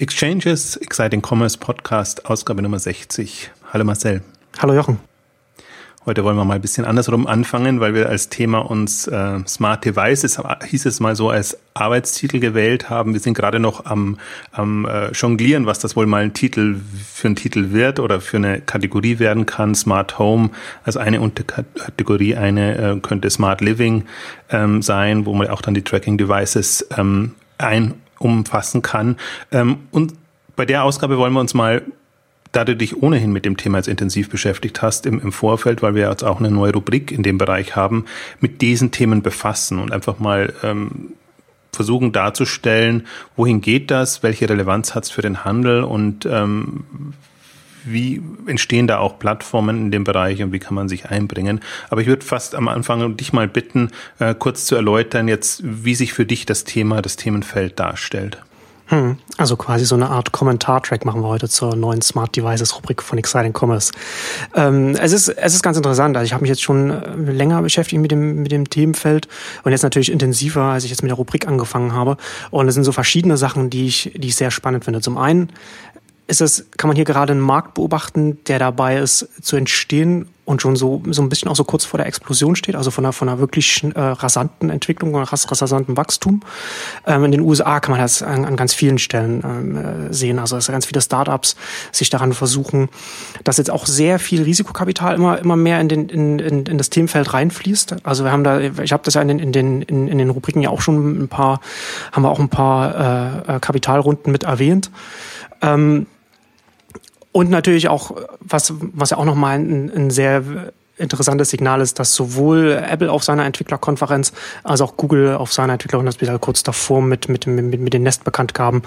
Exchanges, Exciting Commerce Podcast, Ausgabe Nummer 60. Hallo Marcel. Hallo Jochen. Heute wollen wir mal ein bisschen andersrum anfangen, weil wir als Thema uns äh, Smart Devices, hieß es mal so, als Arbeitstitel gewählt haben. Wir sind gerade noch am, am äh, Jonglieren, was das wohl mal ein Titel für ein Titel wird oder für eine Kategorie werden kann. Smart Home als eine Unterkategorie, eine äh, könnte Smart Living ähm, sein, wo man auch dann die Tracking Devices ähm, ein umfassen kann. Ähm, und bei der Ausgabe wollen wir uns mal, da du dich ohnehin mit dem Thema jetzt intensiv beschäftigt hast im, im Vorfeld, weil wir jetzt auch eine neue Rubrik in dem Bereich haben, mit diesen Themen befassen und einfach mal ähm, versuchen darzustellen, wohin geht das, welche Relevanz hat es für den Handel und ähm, wie entstehen da auch Plattformen in dem Bereich und wie kann man sich einbringen. Aber ich würde fast am Anfang dich mal bitten, äh, kurz zu erläutern jetzt, wie sich für dich das Thema, das Themenfeld darstellt. Hm, also quasi so eine Art Kommentartrack machen wir heute zur neuen Smart Devices Rubrik von Exciting Commerce. Ähm, es ist es ist ganz interessant. Also ich habe mich jetzt schon äh, länger beschäftigt mit dem mit dem Themenfeld und jetzt natürlich intensiver, als ich jetzt mit der Rubrik angefangen habe. Und es sind so verschiedene Sachen, die ich die ich sehr spannend finde. Zum einen ist es, kann man hier gerade einen Markt beobachten, der dabei ist zu entstehen und schon so, so ein bisschen auch so kurz vor der Explosion steht, also von einer, von einer wirklich äh, rasanten Entwicklung, ras, rasanten Wachstum. Ähm, in den USA kann man das an, an ganz vielen Stellen ähm, äh, sehen. Also dass ganz viele Startups sich daran versuchen, dass jetzt auch sehr viel Risikokapital immer, immer mehr in, den, in, in, in das Themenfeld reinfließt. Also wir haben da, ich habe das ja in den, in den, in, in den Rubriken ja auch schon ein paar, haben wir auch ein paar äh, äh Kapitalrunden mit erwähnt. Ähm, und natürlich auch, was, was ja auch nochmal ein, ein sehr interessantes Signal ist, dass sowohl Apple auf seiner Entwicklerkonferenz als auch Google auf seiner Entwicklerkonferenz kurz davor mit, mit, mit, mit den Nest-Bekanntgaben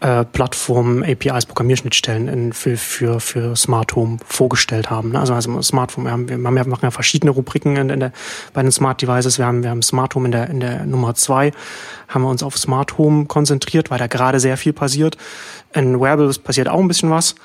äh, Plattformen, APIs, Programmierschnittstellen in, für, für, für Smart Home vorgestellt haben. Also, also Smartphone, wir, haben, wir haben ja, machen ja verschiedene Rubriken in, in der, bei den Smart Devices. Wir haben, wir haben Smart Home in der, in der Nummer zwei, haben wir uns auf Smart Home konzentriert, weil da gerade sehr viel passiert. In Wearables passiert auch ein bisschen was.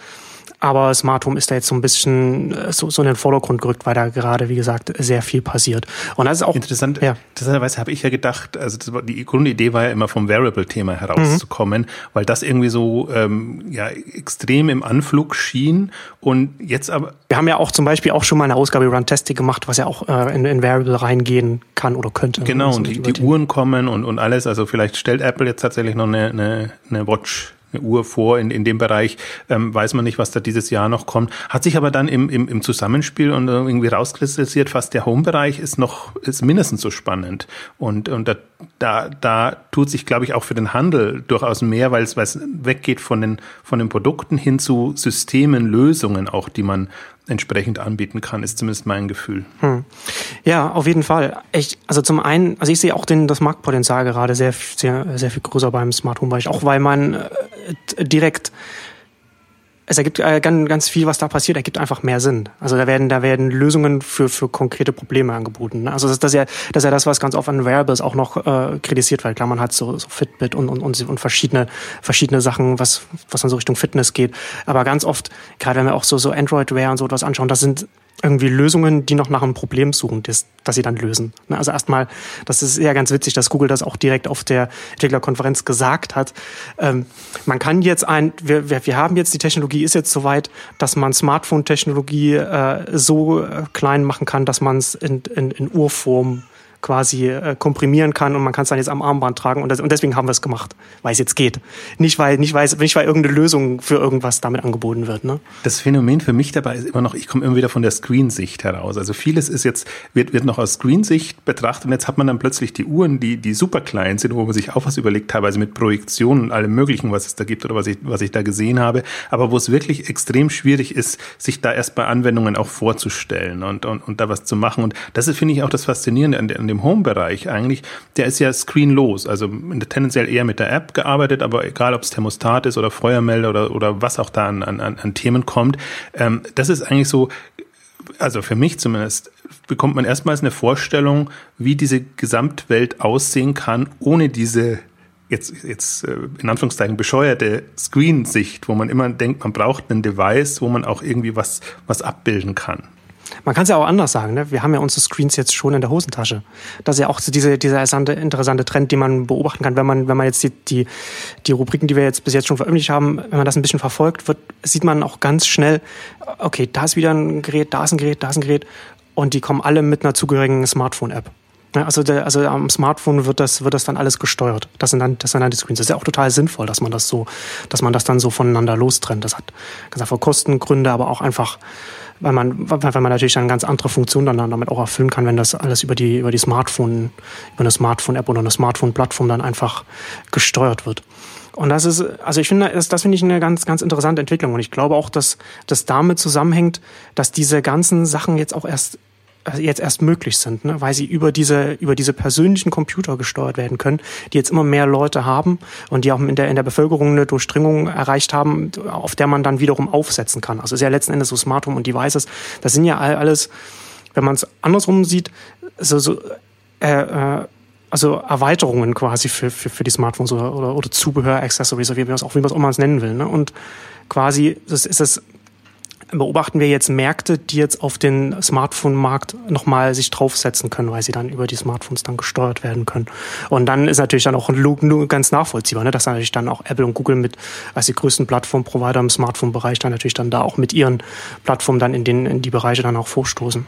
Aber Smart Home ist da jetzt so ein bisschen äh, so, so in den Vordergrund gerückt, weil da gerade, wie gesagt, sehr viel passiert. Und das ist auch interessant. Ja. Interessanterweise habe ich ja gedacht, also die Grundidee war ja immer vom Variable-Thema herauszukommen, mhm. weil das irgendwie so ähm, ja extrem im Anflug schien und jetzt aber. Wir haben ja auch zum Beispiel auch schon mal eine Ausgabe Run Testing gemacht, was ja auch äh, in, in Variable reingehen kann oder könnte. Genau, und die, die Uhren kommen und, und alles. Also vielleicht stellt Apple jetzt tatsächlich noch eine, eine, eine Watch eine Uhr vor in, in dem Bereich, ähm, weiß man nicht, was da dieses Jahr noch kommt. Hat sich aber dann im, im, im Zusammenspiel und irgendwie rauskristallisiert, fast der Home-Bereich ist noch, ist mindestens so spannend. Und, und da, da, da tut sich, glaube ich, auch für den Handel durchaus mehr, weil es, weggeht von den, von den Produkten hin zu Systemen, Lösungen auch, die man entsprechend anbieten kann, ist zumindest mein Gefühl. Hm. Ja, auf jeden Fall. Ich, also zum einen, also ich sehe auch den, das Marktpotenzial gerade sehr, sehr, sehr viel größer beim Smart Home Bereich, auch weil man äh, direkt es ergibt äh, ganz, ganz viel, was da passiert, ergibt einfach mehr Sinn. Also da werden, da werden Lösungen für, für konkrete Probleme angeboten. Also das, das, ist ja, das ist ja das, was ganz oft an Variables auch noch äh, kritisiert wird. Klar, man hat so, so Fitbit und, und, und, und verschiedene, verschiedene Sachen, was, was dann so Richtung Fitness geht. Aber ganz oft, gerade wenn wir auch so, so Android-Wear und so etwas anschauen, das sind irgendwie Lösungen, die noch nach einem Problem suchen, das, das sie dann lösen. Ne, also erstmal, das ist ja ganz witzig, dass Google das auch direkt auf der Entwicklerkonferenz gesagt hat. Ähm, man kann jetzt ein, wir, wir haben jetzt, die Technologie ist jetzt soweit, dass man Smartphone-Technologie äh, so äh, klein machen kann, dass man es in, in, in Urform quasi äh, komprimieren kann und man kann es dann jetzt am Armband tragen und, das, und deswegen haben wir es gemacht, weil es jetzt geht. Nicht weil, nicht weil, nicht weil irgendeine Lösung für irgendwas damit angeboten wird. Ne? Das Phänomen für mich dabei ist immer noch, ich komme immer wieder von der Screen-Sicht heraus. Also vieles ist jetzt, wird, wird noch aus Screen-Sicht betrachtet und jetzt hat man dann plötzlich die Uhren, die, die super klein sind, wo man sich auch was überlegt, teilweise mit Projektionen und allem möglichen, was es da gibt oder was ich, was ich da gesehen habe, aber wo es wirklich extrem schwierig ist, sich da erst bei Anwendungen auch vorzustellen und, und, und da was zu machen. Und das ist, finde ich, auch das Faszinierende an, an dem Home-Bereich eigentlich, der ist ja screenlos, also tendenziell eher mit der App gearbeitet, aber egal ob es Thermostat ist oder Feuermelder oder, oder was auch da an, an, an Themen kommt, ähm, das ist eigentlich so, also für mich zumindest, bekommt man erstmals eine Vorstellung, wie diese Gesamtwelt aussehen kann, ohne diese jetzt, jetzt äh, in Anführungszeichen bescheuerte Screen-Sicht, wo man immer denkt, man braucht ein Device, wo man auch irgendwie was, was abbilden kann. Man kann es ja auch anders sagen. Ne? Wir haben ja unsere Screens jetzt schon in der Hosentasche. Das ist ja auch so diese, dieser interessante Trend, den man beobachten kann, wenn man, wenn man jetzt die, die, die Rubriken, die wir jetzt bis jetzt schon veröffentlicht haben, wenn man das ein bisschen verfolgt, wird, sieht man auch ganz schnell, okay, da ist wieder ein Gerät, da ist ein Gerät, da ist ein Gerät. Und die kommen alle mit einer zugehörigen Smartphone-App. Also, der, also am Smartphone wird das, wird das dann alles gesteuert. Das sind dann, das sind dann die Screens. Das ist ja auch total sinnvoll, dass man das so, dass man das dann so voneinander lostrennt. Das hat ganz einfach Kostengründe, aber auch einfach, weil man, weil man natürlich dann ganz andere Funktionen dann damit auch erfüllen kann, wenn das alles über die, über die Smartphone, über eine Smartphone-App oder eine Smartphone-Plattform dann einfach gesteuert wird. Und das ist, also ich finde, das, das finde ich eine ganz, ganz interessante Entwicklung. Und ich glaube auch, dass das damit zusammenhängt, dass diese ganzen Sachen jetzt auch erst jetzt erst möglich sind, ne? weil sie über diese, über diese persönlichen Computer gesteuert werden können, die jetzt immer mehr Leute haben und die auch in der, in der Bevölkerung eine Durchdringung erreicht haben, auf der man dann wiederum aufsetzen kann. Also ist ja letzten Endes so Smart Home und Devices, das sind ja alles, wenn man es andersrum sieht, so, so äh, äh, also Erweiterungen quasi für, für, für die Smartphones oder, oder, oder Zubehör, Accessories, wie man es auch, wie auch mal nennen will. Ne? Und quasi das ist es beobachten wir jetzt Märkte, die jetzt auf den Smartphone-Markt nochmal sich draufsetzen können, weil sie dann über die Smartphones dann gesteuert werden können. Und dann ist natürlich dann auch ganz nachvollziehbar, ne, dass natürlich dann auch Apple und Google mit als die größten Plattform-Provider im Smartphone-Bereich dann natürlich dann da auch mit ihren Plattformen dann in, den, in die Bereiche dann auch vorstoßen.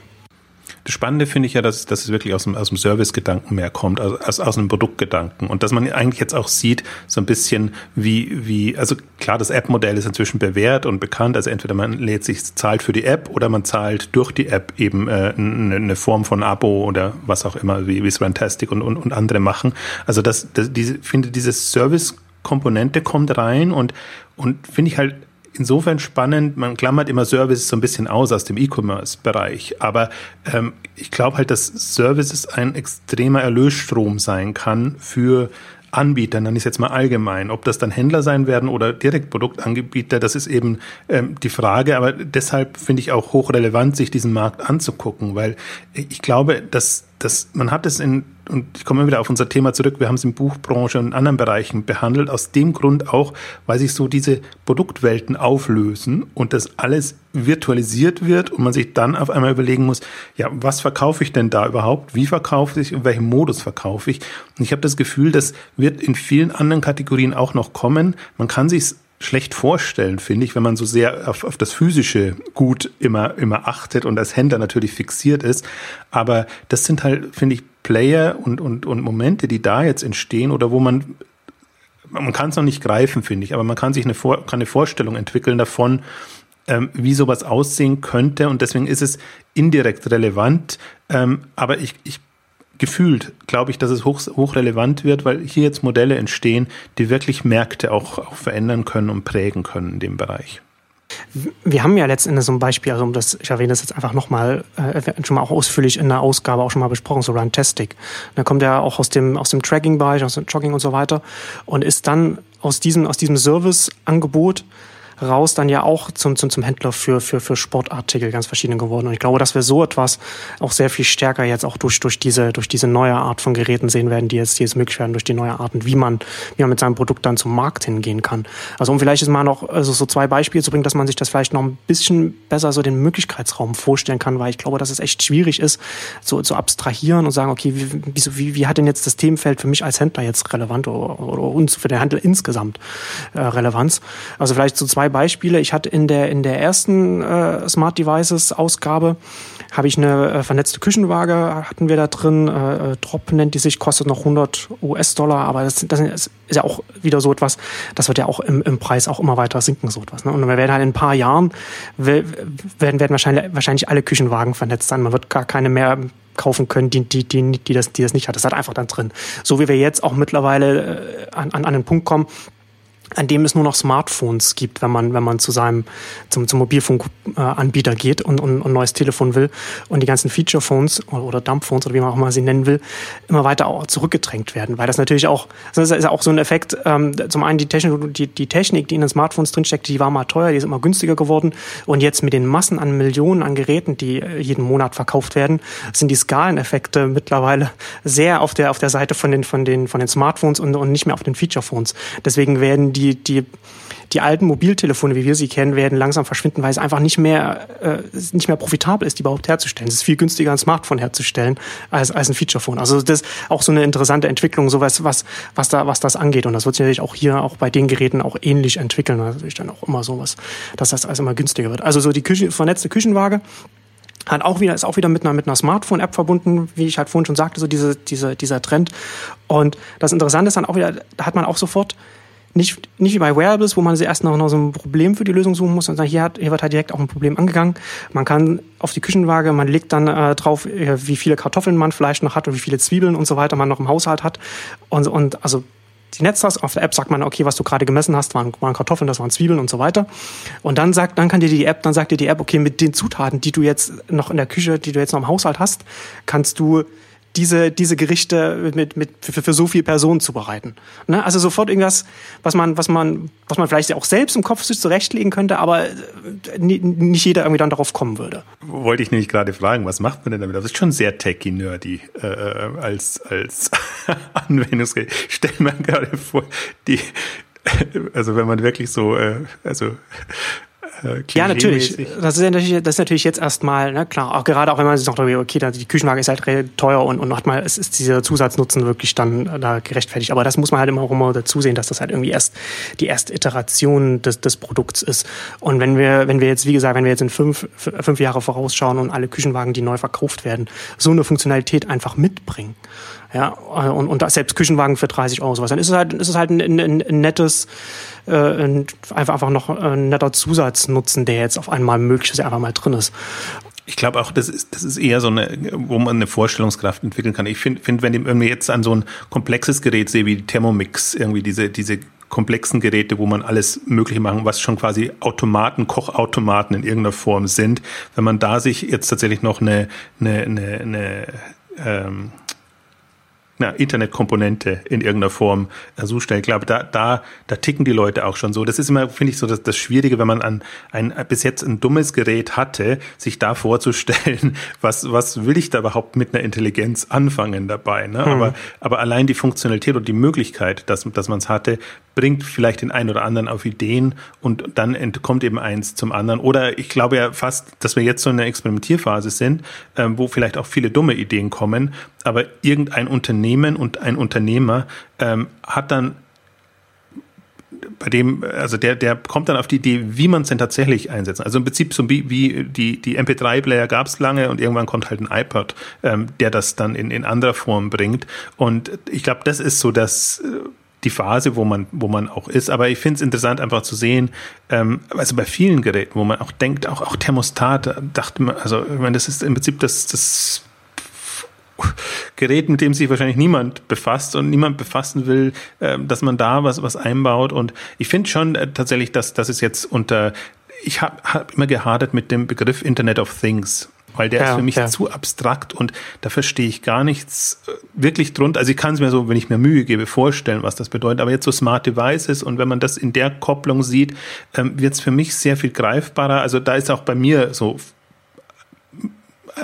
Das Spannende finde ich ja, dass, dass es wirklich aus dem, aus dem Service-Gedanken mehr kommt, also aus, aus einem Produktgedanken. Und dass man eigentlich jetzt auch sieht, so ein bisschen wie, wie, also klar, das App-Modell ist inzwischen bewährt und bekannt. Also entweder man lädt sich, zahlt für die App oder man zahlt durch die App eben äh, eine, Form von Abo oder was auch immer, wie, wie es Fantastic und, und, und andere machen. Also das, das diese, finde, diese Service-Komponente kommt rein und, und finde ich halt insofern spannend, man klammert immer Services so ein bisschen aus aus dem E-Commerce-Bereich, aber ähm, ich glaube halt, dass Services ein extremer Erlösstrom sein kann für Anbieter, dann ist jetzt mal allgemein. Ob das dann Händler sein werden oder Direktproduktanbieter, das ist eben ähm, die Frage. Aber deshalb finde ich auch hochrelevant, sich diesen Markt anzugucken, weil ich glaube, dass, dass man hat es in und ich komme wieder auf unser Thema zurück, wir haben es in Buchbranche und anderen Bereichen behandelt, aus dem Grund auch, weil sich so diese Produktwelten auflösen und das alles virtualisiert wird und man sich dann auf einmal überlegen muss, ja, was verkaufe ich denn da überhaupt? Wie verkaufe ich? In welchem Modus verkaufe ich? Und ich habe das Gefühl, das wird in vielen anderen Kategorien auch noch kommen. Man kann sich schlecht vorstellen, finde ich, wenn man so sehr auf, auf das physische Gut immer, immer achtet und als Händler natürlich fixiert ist. Aber das sind halt, finde ich, Player und, und, und Momente, die da jetzt entstehen oder wo man, man kann es noch nicht greifen, finde ich, aber man kann sich eine, Vor kann eine Vorstellung entwickeln davon, ähm, wie sowas aussehen könnte und deswegen ist es indirekt relevant. Ähm, aber ich, ich gefühlt glaube ich, dass es hoch, hochrelevant wird, weil hier jetzt Modelle entstehen, die wirklich Märkte auch, auch verändern können und prägen können in dem Bereich. Wir haben ja letztendlich so ein Beispiel, also das, ich erwähne das jetzt einfach nochmal, äh, schon mal auch ausführlich in der Ausgabe auch schon mal besprochen, so Runtastic. Da kommt er auch aus dem, aus dem Tracking-Bereich, aus dem Jogging und so weiter und ist dann aus diesem, aus diesem Service-Angebot raus dann ja auch zum, zum, zum Händler für, für, für Sportartikel ganz verschiedene geworden. Und ich glaube, dass wir so etwas auch sehr viel stärker jetzt auch durch, durch, diese, durch diese neue Art von Geräten sehen werden, die jetzt, die jetzt möglich werden, durch die neue Arten, wie man, wie man mit seinem Produkt dann zum Markt hingehen kann. Also um vielleicht jetzt mal noch also so zwei Beispiele zu bringen, dass man sich das vielleicht noch ein bisschen besser so den Möglichkeitsraum vorstellen kann, weil ich glaube, dass es echt schwierig ist, so zu abstrahieren und sagen, okay, wie, wie, wie, hat denn jetzt das Themenfeld für mich als Händler jetzt relevant oder, oder uns für den Handel insgesamt äh, Relevanz? Also vielleicht so zwei Beispiele. Ich hatte in der, in der ersten äh, Smart Devices Ausgabe habe ich eine äh, vernetzte Küchenwaage, hatten wir da drin. Äh, äh Drop nennt die sich, kostet noch 100 US-Dollar, aber das, das ist ja auch wieder so etwas, das wird ja auch im, im Preis auch immer weiter sinken, so etwas. Ne? Und wir werden halt in ein paar Jahren, werden, werden wahrscheinlich, wahrscheinlich alle Küchenwagen vernetzt sein. Man wird gar keine mehr kaufen können, die, die, die, die, das, die das nicht hat. Das hat einfach dann drin. So wie wir jetzt auch mittlerweile äh, an, an einen Punkt kommen, an dem es nur noch Smartphones gibt, wenn man, wenn man zu seinem, zum, zum Mobilfunkanbieter geht und, und, ein neues Telefon will und die ganzen Feature-Phones oder, oder Dumphones oder wie man auch immer sie nennen will, immer weiter zurückgedrängt werden, weil das natürlich auch, das ist auch so ein Effekt, ähm, zum einen die Technik, die, die Technik, die in den Smartphones drinsteckt, die war mal teuer, die ist immer günstiger geworden und jetzt mit den Massen an Millionen an Geräten, die äh, jeden Monat verkauft werden, sind die Skaleneffekte mittlerweile sehr auf der, auf der Seite von den, von den, von den Smartphones und, und nicht mehr auf den Feature-Phones. Deswegen werden die die, die, die alten Mobiltelefone, wie wir sie kennen, werden langsam verschwinden, weil es einfach nicht mehr, äh, nicht mehr profitabel ist, die überhaupt herzustellen. Es ist viel günstiger, ein Smartphone herzustellen als, als ein Featurephone. Also das ist auch so eine interessante Entwicklung, sowas, was, was da, was das angeht. Und das wird sich natürlich auch hier, auch bei den Geräten auch ähnlich entwickeln. Natürlich dann auch immer sowas, dass das alles immer günstiger wird. Also so die Küche, vernetzte Küchenwaage, hat auch wieder, ist auch wieder mit einer, mit einer Smartphone-App verbunden, wie ich halt vorhin schon sagte, so diese, diese, dieser Trend. Und das Interessante ist dann auch wieder, da hat man auch sofort nicht, nicht wie bei Wearables, wo man sich erst noch, noch so ein Problem für die Lösung suchen muss, sondern hier, hat, hier wird halt direkt auch ein Problem angegangen. Man kann auf die Küchenwaage, man legt dann äh, drauf, äh, wie viele Kartoffeln man vielleicht noch hat und wie viele Zwiebeln und so weiter man noch im Haushalt hat. Und, und also die Netztaste auf der App sagt man, okay, was du gerade gemessen hast, waren, waren Kartoffeln, das waren Zwiebeln und so weiter. Und dann sagt, dann kann dir die App, dann sagt dir die App, okay, mit den Zutaten, die du jetzt noch in der Küche, die du jetzt noch im Haushalt hast, kannst du diese, diese Gerichte mit, mit, für, für so viele Personen zubereiten. Ne? Also sofort irgendwas, was man, was man, was man vielleicht auch selbst im Kopf sich zurechtlegen könnte, aber äh, nicht jeder irgendwie dann darauf kommen würde. Wollte ich nämlich gerade fragen, was macht man denn damit? Das ist schon sehr techy-nerdy äh, äh als, als Anwendungsgerät. Stell mir gerade vor, die, also wenn man wirklich so, äh, also äh, ja, natürlich. Das ist natürlich, das ist natürlich jetzt erstmal, ne, klar, auch gerade auch wenn man sich noch darüber, okay, die Küchenwaage ist halt teuer und, und nochmal, es ist dieser Zusatznutzen wirklich dann da gerechtfertigt. Aber das muss man halt immer auch immer dazu sehen, dass das halt irgendwie erst die erste Iteration des, des Produkts ist. Und wenn wir, wenn wir jetzt, wie gesagt, wenn wir jetzt in fünf, fünf Jahre vorausschauen und alle Küchenwagen, die neu verkauft werden, so eine Funktionalität einfach mitbringen, ja, und, und selbst Küchenwagen für 30 Euro sowas. Dann ist es halt, ist es halt ein, ein, ein nettes, äh, ein, einfach, einfach noch ein netter Zusatznutzen, der jetzt auf einmal möglich ist, der einfach mal drin ist. Ich glaube auch, das ist, das ist eher so eine, wo man eine Vorstellungskraft entwickeln kann. Ich finde, find, wenn ich irgendwie jetzt an so ein komplexes Gerät sehe wie Thermomix, irgendwie diese, diese komplexen Geräte, wo man alles Mögliche machen, was schon quasi Automaten, Kochautomaten in irgendeiner Form sind. Wenn man da sich jetzt tatsächlich noch eine, eine, eine, eine ähm, eine Internetkomponente in irgendeiner Form äh, so stellen. Ich glaube, da, da, da ticken die Leute auch schon so. Das ist immer, finde ich, so das, das Schwierige, wenn man an ein bis jetzt ein dummes Gerät hatte, sich da vorzustellen, was, was will ich da überhaupt mit einer Intelligenz anfangen dabei. Ne? Hm. Aber, aber allein die Funktionalität und die Möglichkeit, dass, dass man es hatte, bringt vielleicht den einen oder anderen auf Ideen und dann entkommt eben eins zum anderen. Oder ich glaube ja fast, dass wir jetzt so in der Experimentierphase sind, äh, wo vielleicht auch viele dumme Ideen kommen, aber irgendein Unternehmen und ein Unternehmer ähm, hat dann bei dem, also der, der kommt dann auf die Idee, wie man es denn tatsächlich einsetzt. Also im Prinzip so wie, wie die, die MP3-Player gab es lange und irgendwann kommt halt ein iPod, ähm, der das dann in, in anderer Form bringt. Und ich glaube, das ist so das, äh, die Phase, wo man, wo man auch ist. Aber ich finde es interessant, einfach zu sehen, ähm, also bei vielen Geräten, wo man auch denkt, auch, auch Thermostat, dachte man, also ich meine, das ist im Prinzip das, das Gerät, mit dem sich wahrscheinlich niemand befasst und niemand befassen will, äh, dass man da was, was einbaut. Und ich finde schon äh, tatsächlich, dass, dass es jetzt unter, ich habe hab immer gehadert mit dem Begriff Internet of Things weil der ja, ist für mich ja. zu abstrakt und da verstehe ich gar nichts äh, wirklich drunter. Also ich kann es mir so, wenn ich mir Mühe gebe, vorstellen, was das bedeutet. Aber jetzt so Smart Devices und wenn man das in der Kopplung sieht, ähm, wird es für mich sehr viel greifbarer. Also da ist auch bei mir so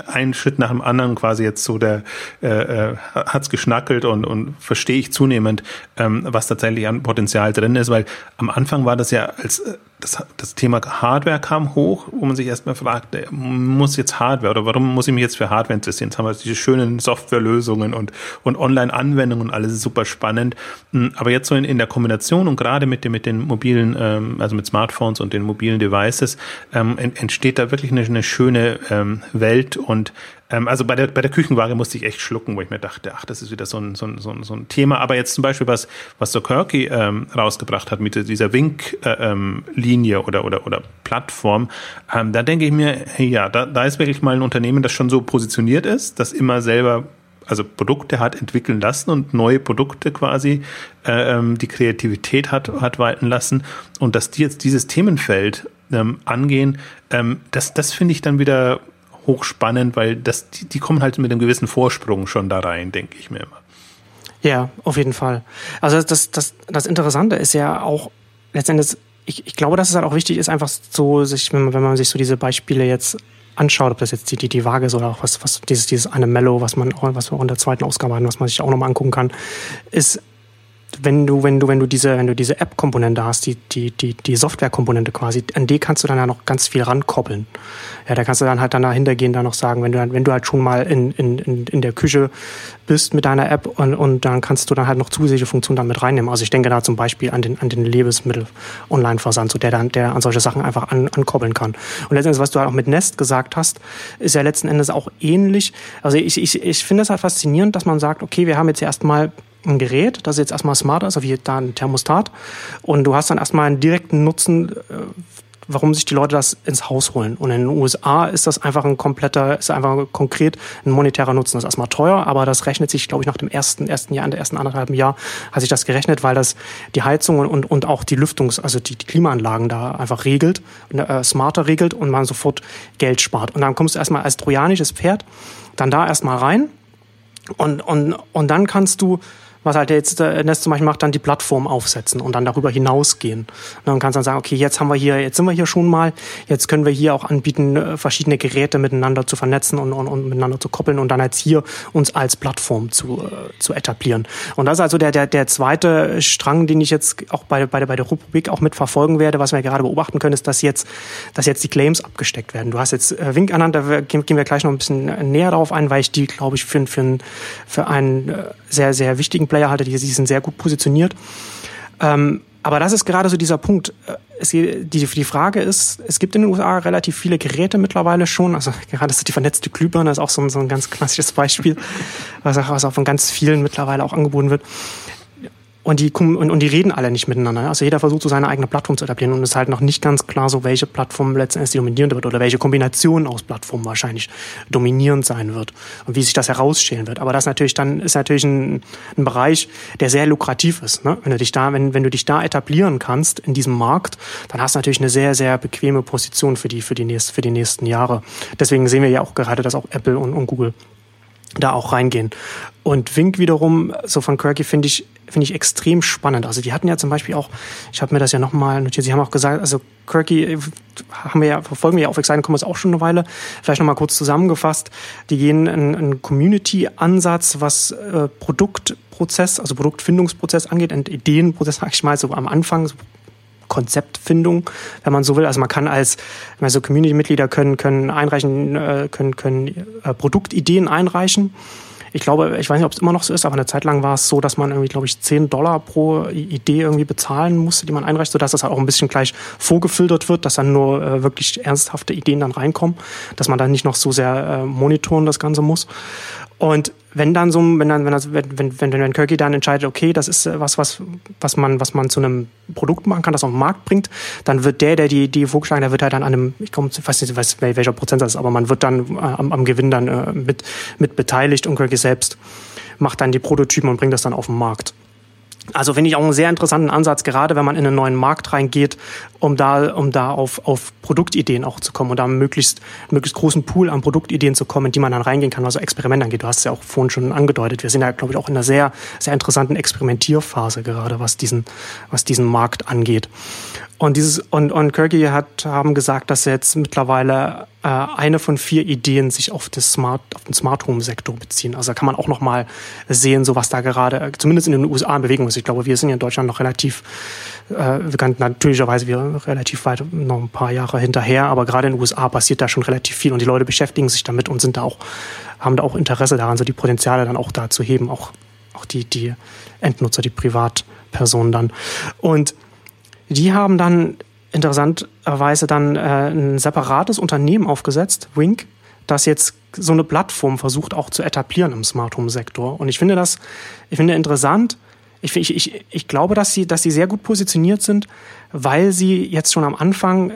ein Schritt nach dem anderen quasi jetzt so der äh, äh, hat's geschnackelt und und verstehe ich zunehmend, ähm, was tatsächlich an Potenzial drin ist, weil am Anfang war das ja als äh, das, das Thema Hardware kam hoch, wo man sich erstmal fragt, muss jetzt Hardware oder warum muss ich mich jetzt für Hardware interessieren? Jetzt haben wir diese schönen Softwarelösungen und, und Online-Anwendungen und alles ist super spannend. Hm, aber jetzt so in, in der Kombination und gerade mit, den mit den mobilen, ähm, also mit Smartphones und den mobilen Devices, ähm, entsteht da wirklich eine, eine schöne ähm, Welt und ähm, also bei der, bei der Küchenwaage musste ich echt schlucken, wo ich mir dachte, ach, das ist wieder so ein, so ein, so ein, so ein Thema. Aber jetzt zum Beispiel, was, was so Kirky ähm, rausgebracht hat mit dieser Wink-Linie äh, ähm, oder, oder, oder Plattform, ähm, da denke ich mir, ja, da, da ist wirklich mal ein Unternehmen, das schon so positioniert ist, das immer selber also Produkte hat entwickeln lassen und neue Produkte quasi äh, ähm, die Kreativität hat, hat walten lassen und dass die jetzt dieses Themenfeld ähm, angehen, ähm, das, das finde ich dann wieder hochspannend, weil das, die, die kommen halt mit einem gewissen Vorsprung schon da rein, denke ich mir immer. Ja, auf jeden Fall. Also das, das, das Interessante ist ja auch letztendlich, ich, ich glaube, dass es halt auch wichtig ist, einfach so, sich, wenn man, wenn man sich so diese Beispiele jetzt anschaut, ob das jetzt die, die, die Waage ist oder auch was, was dieses, dieses eine Mellow, was man, was wir auch in der zweiten Ausgabe haben, was man sich auch nochmal angucken kann, ist wenn du, wenn du, wenn du diese, wenn du diese App-Komponente hast, die, die, die, die Software-Komponente quasi, an die kannst du dann ja noch ganz viel rankoppeln. Ja, da kannst du dann halt dann dahinter gehen, da noch sagen, wenn du dann, wenn du halt schon mal in, in, in der Küche bist mit deiner App und, und dann kannst du dann halt noch zusätzliche Funktionen damit reinnehmen. Also ich denke da zum Beispiel an den, an den Lebensmittel-Online-Versand, so der dann, der an solche Sachen einfach an, ankoppeln kann. Und letztendlich, was du halt auch mit Nest gesagt hast, ist ja letzten Endes auch ähnlich. Also ich, ich, ich finde es halt faszinierend, dass man sagt, okay, wir haben jetzt erstmal ein Gerät, das jetzt erstmal smarter ist, wie da ein Thermostat. Und du hast dann erstmal einen direkten Nutzen äh, warum sich die Leute das ins Haus holen. Und in den USA ist das einfach ein kompletter, ist einfach konkret ein monetärer Nutzen. Das ist erstmal teuer, aber das rechnet sich, glaube ich, nach dem ersten, ersten Jahr, in der ersten anderthalben Jahr hat sich das gerechnet, weil das die Heizung und, und auch die Lüftungs-, also die, die Klimaanlagen da einfach regelt, äh, smarter regelt und man sofort Geld spart. Und dann kommst du erstmal als trojanisches Pferd dann da erstmal rein und, und, und dann kannst du was halt jetzt äh, Nest zum Beispiel macht, dann die Plattform aufsetzen und dann darüber hinausgehen. Und dann kannst dann sagen, okay, jetzt haben wir hier, jetzt sind wir hier schon mal, jetzt können wir hier auch anbieten, äh, verschiedene Geräte miteinander zu vernetzen und, und, und miteinander zu koppeln und dann jetzt hier uns als Plattform zu, äh, zu etablieren. Und das ist also der, der, der zweite Strang, den ich jetzt auch bei, bei, der, bei der Republik auch mitverfolgen werde, was wir gerade beobachten können, ist, dass jetzt, dass jetzt die Claims abgesteckt werden. Du hast jetzt Wink ernannt, da gehen wir gleich noch ein bisschen näher darauf ein, weil ich die, glaube ich, für, für, für einen sehr, sehr wichtigen Player halte, die, die sind sehr gut positioniert. Ähm, aber das ist gerade so dieser Punkt. Äh, es, die, die Frage ist, es gibt in den USA relativ viele Geräte mittlerweile schon. Also gerade ist die vernetzte Glühbirne ist auch so ein, so ein ganz klassisches Beispiel, was auch, was auch von ganz vielen mittlerweile auch angeboten wird und die, und, und die reden alle nicht miteinander. Also jeder versucht so seine eigene Plattform zu etablieren und es ist halt noch nicht ganz klar, so welche Plattform letztendlich die dominierende wird oder welche Kombination aus Plattformen wahrscheinlich dominierend sein wird und wie sich das herausstellen wird. Aber das natürlich dann ist natürlich ein, ein Bereich, der sehr lukrativ ist. Ne? Wenn du dich da, wenn, wenn du dich da etablieren kannst in diesem Markt, dann hast du natürlich eine sehr, sehr bequeme Position für die, für die, nächst, für die nächsten Jahre. Deswegen sehen wir ja auch gerade, dass auch Apple und, und Google da auch reingehen. Und Wink wiederum, so von Kirky, finde ich, finde ich extrem spannend. Also die hatten ja zum Beispiel auch, ich habe mir das ja nochmal notiert, sie haben auch gesagt, also Kirky äh, haben wir ja, verfolgen wir ja auf Exciting Commerce auch schon eine Weile. Vielleicht nochmal kurz zusammengefasst. Die gehen einen, einen Community-Ansatz, was äh, Produktprozess, also Produktfindungsprozess angeht, einen Ideenprozess, sag ich mal, so am Anfang, so Konzeptfindung, wenn man so will. Also man kann als also Community-Mitglieder können können einreichen äh, können können äh, Produktideen einreichen. Ich glaube, ich weiß nicht, ob es immer noch so ist, aber eine Zeit lang war es so, dass man irgendwie, glaube ich, 10 Dollar pro Idee irgendwie bezahlen musste, die man einreicht, sodass das halt auch ein bisschen gleich vorgefiltert wird, dass dann nur äh, wirklich ernsthafte Ideen dann reinkommen, dass man dann nicht noch so sehr äh, monitoren das Ganze muss. Und wenn dann so, wenn dann, wenn das, wenn, wenn, wenn, wenn Kirky dann entscheidet, okay, das ist äh, was, was, was man, was man zu einem Produkt machen kann, das auf den Markt bringt, dann wird der, der die, die vorgeschlagen, der wird halt dann an einem, ich komme, weiß nicht, weiß, welcher Prozent das ist, aber man wird dann äh, am, am Gewinn dann äh, mit, mit beteiligt und Kirky selbst macht dann die Prototypen und bringt das dann auf den Markt. Also finde ich auch einen sehr interessanten Ansatz, gerade wenn man in einen neuen Markt reingeht, um da, um da auf, auf Produktideen auch zu kommen und da möglichst, möglichst großen Pool an Produktideen zu kommen, in die man dann reingehen kann, also Experimente angeht. Du hast es ja auch vorhin schon angedeutet. Wir sind ja, glaube ich, auch in einer sehr, sehr interessanten Experimentierphase gerade, was diesen, was diesen Markt angeht. Und dieses und, und Kirky hat haben gesagt, dass jetzt mittlerweile äh, eine von vier Ideen sich auf das Smart auf den Smart Home Sektor beziehen. Also da kann man auch noch mal sehen, so was da gerade zumindest in den USA in Bewegung ist. Ich glaube, wir sind ja in Deutschland noch relativ äh, wir können natürlicherweise wir relativ weit noch ein paar Jahre hinterher, aber gerade in den USA passiert da schon relativ viel und die Leute beschäftigen sich damit und sind da auch haben da auch Interesse daran, so die Potenziale dann auch da zu heben, auch auch die die Endnutzer, die Privatpersonen dann und die haben dann interessanterweise dann äh, ein separates Unternehmen aufgesetzt, Wink, das jetzt so eine Plattform versucht auch zu etablieren im Smart Home Sektor. Und ich finde das, ich finde interessant. Ich, ich, ich, ich glaube, dass sie, dass sie sehr gut positioniert sind, weil sie jetzt schon am Anfang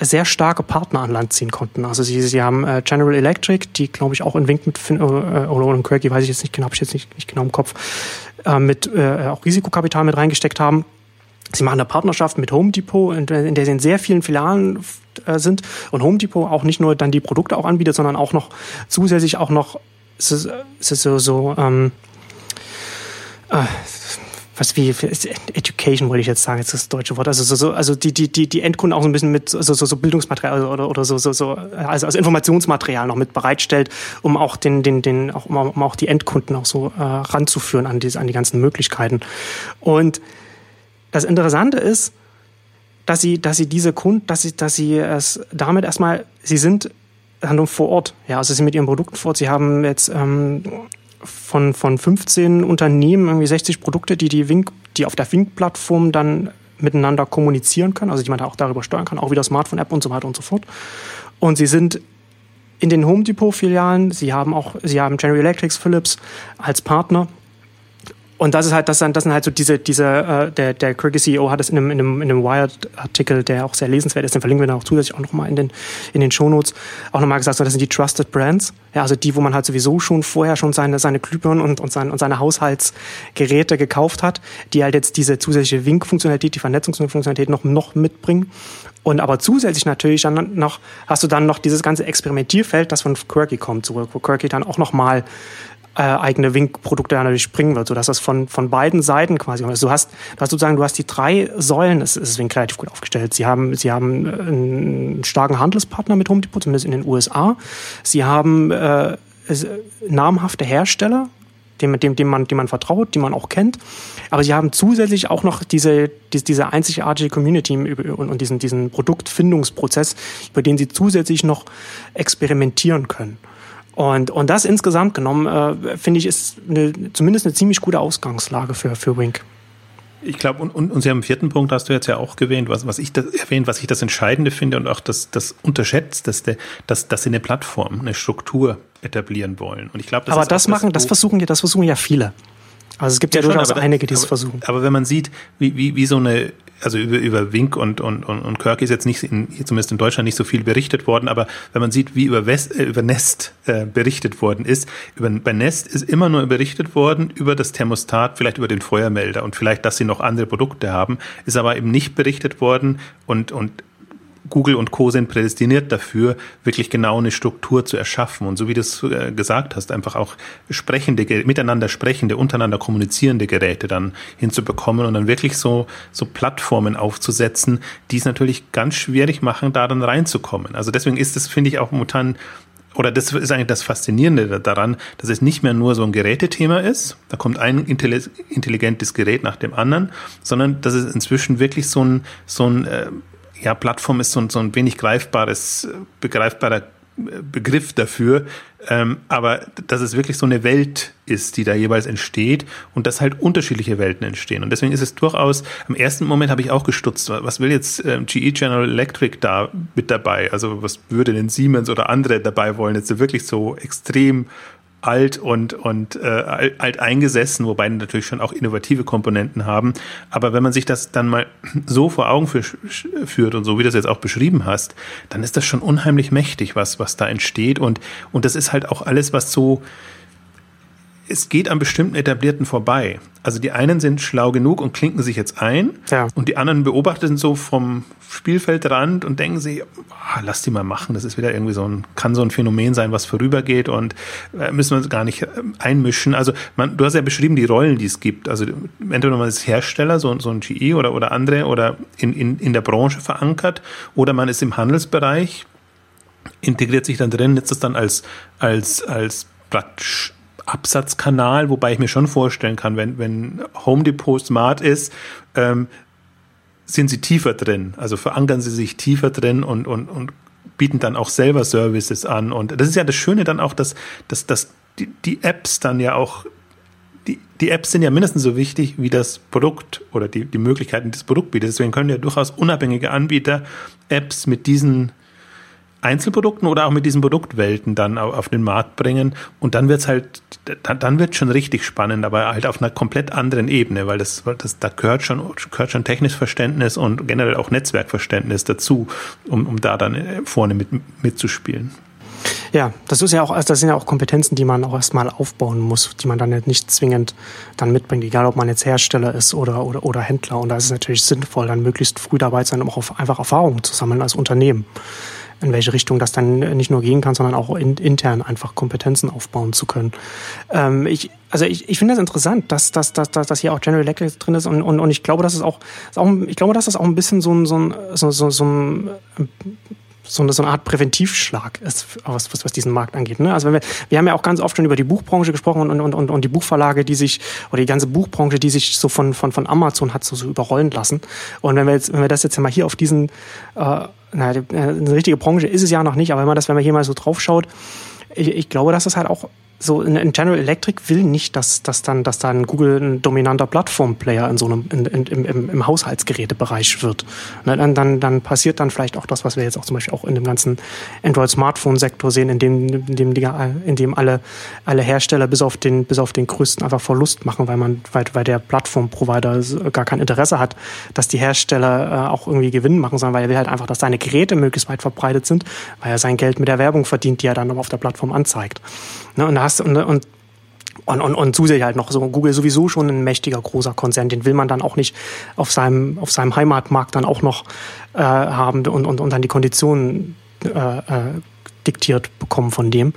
sehr starke Partner an Land ziehen konnten. Also sie, sie haben äh, General Electric, die glaube ich auch in Wink mit Fin äh, oder in Quirky, weiß ich jetzt nicht genau, habe ich jetzt nicht, nicht genau im Kopf, äh, mit äh, auch Risikokapital mit reingesteckt haben. Sie machen eine Partnerschaft mit Home Depot, in der sie in sehr vielen Filialen äh, sind und Home Depot auch nicht nur dann die Produkte auch anbietet, sondern auch noch zusätzlich auch noch es ist, so, so ähm, äh, was wie Education wollte ich jetzt sagen, jetzt das deutsche Wort, also so, so also die die die die Endkunden auch so ein bisschen mit so so, so Bildungsmaterial oder oder so so so also als Informationsmaterial noch mit bereitstellt, um auch den den den auch um, auch die Endkunden auch so äh, ranzuführen an die an die ganzen Möglichkeiten. Und das Interessante ist, dass sie dass sie diese Kunden, dass sie dass sie es damit erstmal sie sind Handlung vor Ort. Ja, also sie sind mit ihren Produkten vor Ort. Sie haben jetzt ähm, von, von 15 Unternehmen irgendwie 60 Produkte, die, die, Wink, die auf der Wink-Plattform dann miteinander kommunizieren können, also die man da auch darüber steuern kann, auch wieder Smartphone-App und so weiter und so fort. Und sie sind in den Home Depot-Filialen, sie haben auch, sie haben General Electric, Philips als Partner und das ist halt, das sind, das sind halt so diese, diese, äh, der, der Quirky CEO hat es in einem, in einem, in einem Wired-Artikel, der auch sehr lesenswert ist, den verlinken wir dann auch zusätzlich auch nochmal in den, in den Shownotes, auch nochmal gesagt, so, das sind die Trusted Brands. Ja, also die, wo man halt sowieso schon vorher schon seine, seine Glühbirnen und, und, seine, und seine Haushaltsgeräte gekauft hat, die halt jetzt diese zusätzliche Wink-Funktionalität, die Vernetzungsfunktionalität noch, noch mitbringen. Und aber zusätzlich natürlich dann noch, hast du dann noch dieses ganze Experimentierfeld, das von Quirky kommt zurück, wo Quirky dann auch nochmal äh, eigene Wink-Produkte natürlich bringen wird, sodass das von, von beiden Seiten quasi Also du hast, du hast sozusagen, du hast die drei Säulen, es ist Wink relativ gut aufgestellt. Sie haben, sie haben äh, einen starken Handelspartner mit Home Depot, zumindest in den USA. Sie haben äh, namhafte Hersteller, dem, dem, dem, man, dem man vertraut, die man auch kennt. Aber sie haben zusätzlich auch noch diese, diese, diese einzigartige Community und, und diesen, diesen Produktfindungsprozess, über den sie zusätzlich noch experimentieren können. Und, und das insgesamt genommen, äh, finde ich, ist eine, zumindest eine ziemlich gute Ausgangslage für, für Wink. Ich glaube, und, und, und Sie haben einen vierten Punkt, hast du jetzt ja auch erwähnt, was, was ich das, erwähnt, was ich das Entscheidende finde und auch das, das unterschätzt, dass, der, dass, dass Sie eine Plattform, eine Struktur etablieren wollen. Und ich glaube, das Aber das machen, das, das versuchen ja, das versuchen ja viele. Also es gibt ja, ja durchaus einige, die es versuchen. Aber wenn man sieht, wie, wie, wie so eine also über, über Wink und, und, und, und Kirk ist jetzt nicht, in, zumindest in Deutschland nicht so viel berichtet worden, aber wenn man sieht, wie über, West, äh, über Nest äh, berichtet worden ist, über, bei Nest ist immer nur berichtet worden über das Thermostat, vielleicht über den Feuermelder und vielleicht, dass sie noch andere Produkte haben, ist aber eben nicht berichtet worden und, und Google und Co. sind prädestiniert dafür, wirklich genau eine Struktur zu erschaffen. Und so wie du es äh, gesagt hast, einfach auch sprechende, miteinander sprechende, untereinander kommunizierende Geräte dann hinzubekommen und dann wirklich so, so Plattformen aufzusetzen, die es natürlich ganz schwierig machen, da dann reinzukommen. Also deswegen ist es, finde ich, auch momentan oder das ist eigentlich das Faszinierende daran, dass es nicht mehr nur so ein Gerätethema ist, da kommt ein intelligentes Gerät nach dem anderen, sondern dass es inzwischen wirklich so ein, so ein äh, ja, Plattform ist so, so ein wenig greifbares, begreifbarer Begriff dafür, ähm, aber dass es wirklich so eine Welt ist, die da jeweils entsteht und dass halt unterschiedliche Welten entstehen. Und deswegen ist es durchaus, im ersten Moment habe ich auch gestutzt, was will jetzt ähm, GE General Electric da mit dabei? Also was würde denn Siemens oder andere dabei wollen? Jetzt wirklich so extrem alt und, und äh, alt eingesessen, wobei natürlich schon auch innovative Komponenten haben. Aber wenn man sich das dann mal so vor Augen führt und so wie du das jetzt auch beschrieben hast, dann ist das schon unheimlich mächtig, was, was da entsteht. Und, und das ist halt auch alles, was so es geht an bestimmten Etablierten vorbei. Also die einen sind schlau genug und klinken sich jetzt ein ja. und die anderen beobachten so vom Spielfeldrand und denken sich, oh, lass die mal machen, das ist wieder irgendwie so ein, kann so ein Phänomen sein, was vorübergeht und äh, müssen wir uns gar nicht äh, einmischen. Also man, du hast ja beschrieben die Rollen, die es gibt. Also entweder man ist Hersteller, so, so ein GE oder, oder andere oder in, in, in der Branche verankert oder man ist im Handelsbereich, integriert sich dann drin, nutzt es dann als, als, als praktisch Absatzkanal, wobei ich mir schon vorstellen kann, wenn, wenn Home Depot smart ist, ähm, sind sie tiefer drin. Also verankern sie sich tiefer drin und, und, und bieten dann auch selber Services an. Und das ist ja das Schöne dann auch, dass, dass, dass die, die Apps dann ja auch, die, die Apps sind ja mindestens so wichtig wie das Produkt oder die, die Möglichkeiten, die das Produkt bietet. Deswegen können ja durchaus unabhängige Anbieter Apps mit diesen Einzelprodukten oder auch mit diesen Produktwelten dann auf den Markt bringen. Und dann wird's halt, dann, dann wird schon richtig spannend, aber halt auf einer komplett anderen Ebene, weil das, das da gehört schon, gehört schon technisches Verständnis und generell auch Netzwerkverständnis dazu, um, um da dann äh, vorne mit, mitzuspielen. Ja, das ist ja auch, das sind ja auch Kompetenzen, die man auch erstmal aufbauen muss, die man dann nicht zwingend dann mitbringt, egal ob man jetzt Hersteller ist oder, oder, oder Händler. Und da ist es natürlich sinnvoll, dann möglichst früh dabei zu sein, um auch einfach Erfahrungen zu sammeln als Unternehmen. In welche Richtung das dann nicht nur gehen kann, sondern auch in, intern einfach Kompetenzen aufbauen zu können. Ähm, ich, also ich, ich finde das interessant, dass, dass, dass, dass, dass hier auch General Electric drin ist und, und, und ich glaube, dass es auch, auch ich glaube, dass das auch ein bisschen so ein, so ein, so, so, so ein so eine, so eine Art Präventivschlag ist, was, was, was diesen Markt angeht. Ne? Also wenn wir, wir haben ja auch ganz oft schon über die Buchbranche gesprochen und, und, und, und die Buchverlage, die sich, oder die ganze Buchbranche, die sich so von, von, von Amazon hat so, so überrollen lassen. Und wenn wir jetzt, wenn wir das jetzt mal hier auf diesen, äh, na, eine richtige Branche ist es ja noch nicht, aber wenn man das, wenn man hier mal so drauf schaut, ich, ich glaube, dass das halt auch so in, General Electric will nicht, dass, dass dann, dass dann Google ein dominanter Plattformplayer in so einem in, in, im, im Haushaltsgerätebereich wird. Ne, dann, dann, dann passiert dann vielleicht auch das, was wir jetzt auch zum Beispiel auch in dem ganzen Android-Smartphone-Sektor sehen, in dem, in dem, in dem alle, alle Hersteller bis auf den, bis auf den größten einfach Verlust machen, weil man, weil, weil der Plattform-Provider gar kein Interesse hat, dass die Hersteller äh, auch irgendwie Gewinn machen, sondern weil er will halt einfach, dass seine Geräte möglichst weit verbreitet sind, weil er sein Geld mit der Werbung verdient, die er dann auf der Plattform anzeigt. Ne, und da hast und, und und, und, und zusätzlich halt noch so Google sowieso schon ein mächtiger großer Konzern, den will man dann auch nicht auf seinem, auf seinem Heimatmarkt dann auch noch äh, haben und, und, und dann die Konditionen äh, äh, diktiert bekommen von dem.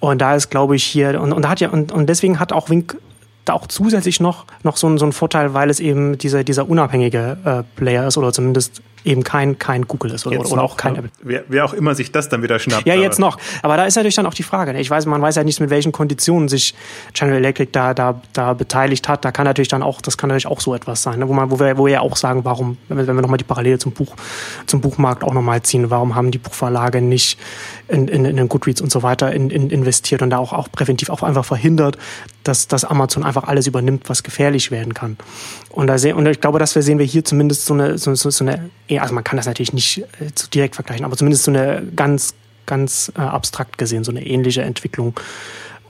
Und da ist, glaube ich, hier, und, und da hat ja, und, und deswegen hat auch Wink da auch zusätzlich noch, noch so, ein, so ein Vorteil, weil es eben dieser, dieser unabhängige äh, Player ist oder zumindest eben kein, kein Google ist oder, oder auch kein Apple. Wer, wer auch immer sich das dann wieder schnappt. Ja, jetzt noch. Aber da ist natürlich dann auch die Frage. Ne? Ich weiß, man weiß ja nicht, mit welchen Konditionen sich General Electric da, da, da beteiligt hat. Da kann natürlich dann auch, das kann natürlich auch so etwas sein, ne? wo man, wo wir, wo wir ja auch sagen, warum, wenn wir, wenn wir nochmal die Parallele zum Buch, zum Buchmarkt auch nochmal ziehen, warum haben die Buchverlage nicht in, in, in Goodreads und so weiter in, in investiert und da auch, auch präventiv auch einfach verhindert, dass, dass Amazon einfach alles übernimmt, was gefährlich werden kann. Und da sehen, und ich glaube, wir sehen wir hier zumindest so eine, so, so, eine also man kann das natürlich nicht äh, zu direkt vergleichen, aber zumindest so eine ganz, ganz äh, abstrakt gesehen, so eine ähnliche Entwicklung.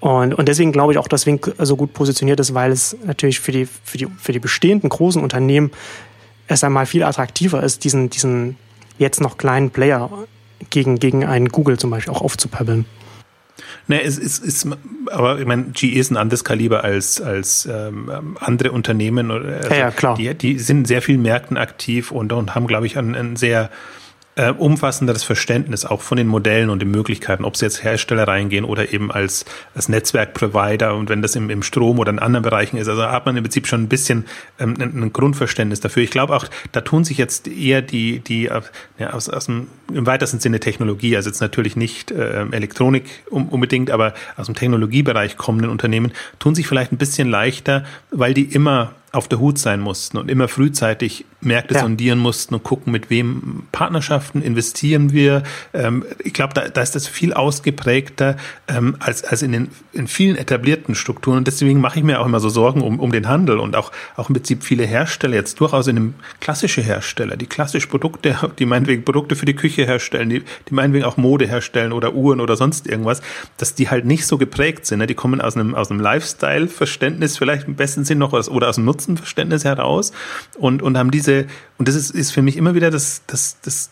Und, und deswegen glaube ich auch, dass Wink so gut positioniert ist, weil es natürlich für die, für die, für die bestehenden großen Unternehmen erst einmal viel attraktiver ist, diesen, diesen jetzt noch kleinen Player gegen, gegen einen Google zum Beispiel auch aufzupäppeln. Ne, es ist, ist, aber ich meine, GE ist ein anderes Kaliber als, als ähm, andere Unternehmen. Also ja, ja, klar. Die, die sind in sehr vielen Märkten aktiv und, und haben, glaube ich, ein, ein sehr äh, umfassenderes Verständnis auch von den Modellen und den Möglichkeiten, ob sie jetzt Hersteller reingehen oder eben als, als Netzwerkprovider und wenn das im, im Strom oder in anderen Bereichen ist. Also hat man im Prinzip schon ein bisschen ähm, ein, ein Grundverständnis dafür. Ich glaube auch, da tun sich jetzt eher die, die ja, aus, aus dem im weitesten Sinne Technologie, also jetzt natürlich nicht äh, Elektronik unbedingt, aber aus dem Technologiebereich kommenden Unternehmen, tun sich vielleicht ein bisschen leichter, weil die immer auf der Hut sein mussten und immer frühzeitig Märkte ja. sondieren mussten und gucken, mit wem Partnerschaften investieren wir. Ähm, ich glaube, da, da ist das viel ausgeprägter ähm, als, als in den in vielen etablierten Strukturen. Und deswegen mache ich mir auch immer so Sorgen um, um den Handel und auch, auch im Prinzip viele Hersteller, jetzt durchaus in einem klassische Hersteller, die klassisch Produkte, die meinetwegen Produkte für die Küche herstellen, die, die meinetwegen auch Mode herstellen oder Uhren oder sonst irgendwas, dass die halt nicht so geprägt sind. Ne? Die kommen aus einem, aus einem Lifestyle-Verständnis vielleicht im besten Sinn noch oder aus dem Nutzenverständnis heraus und, und haben diese, und das ist, ist für mich immer wieder das, das, das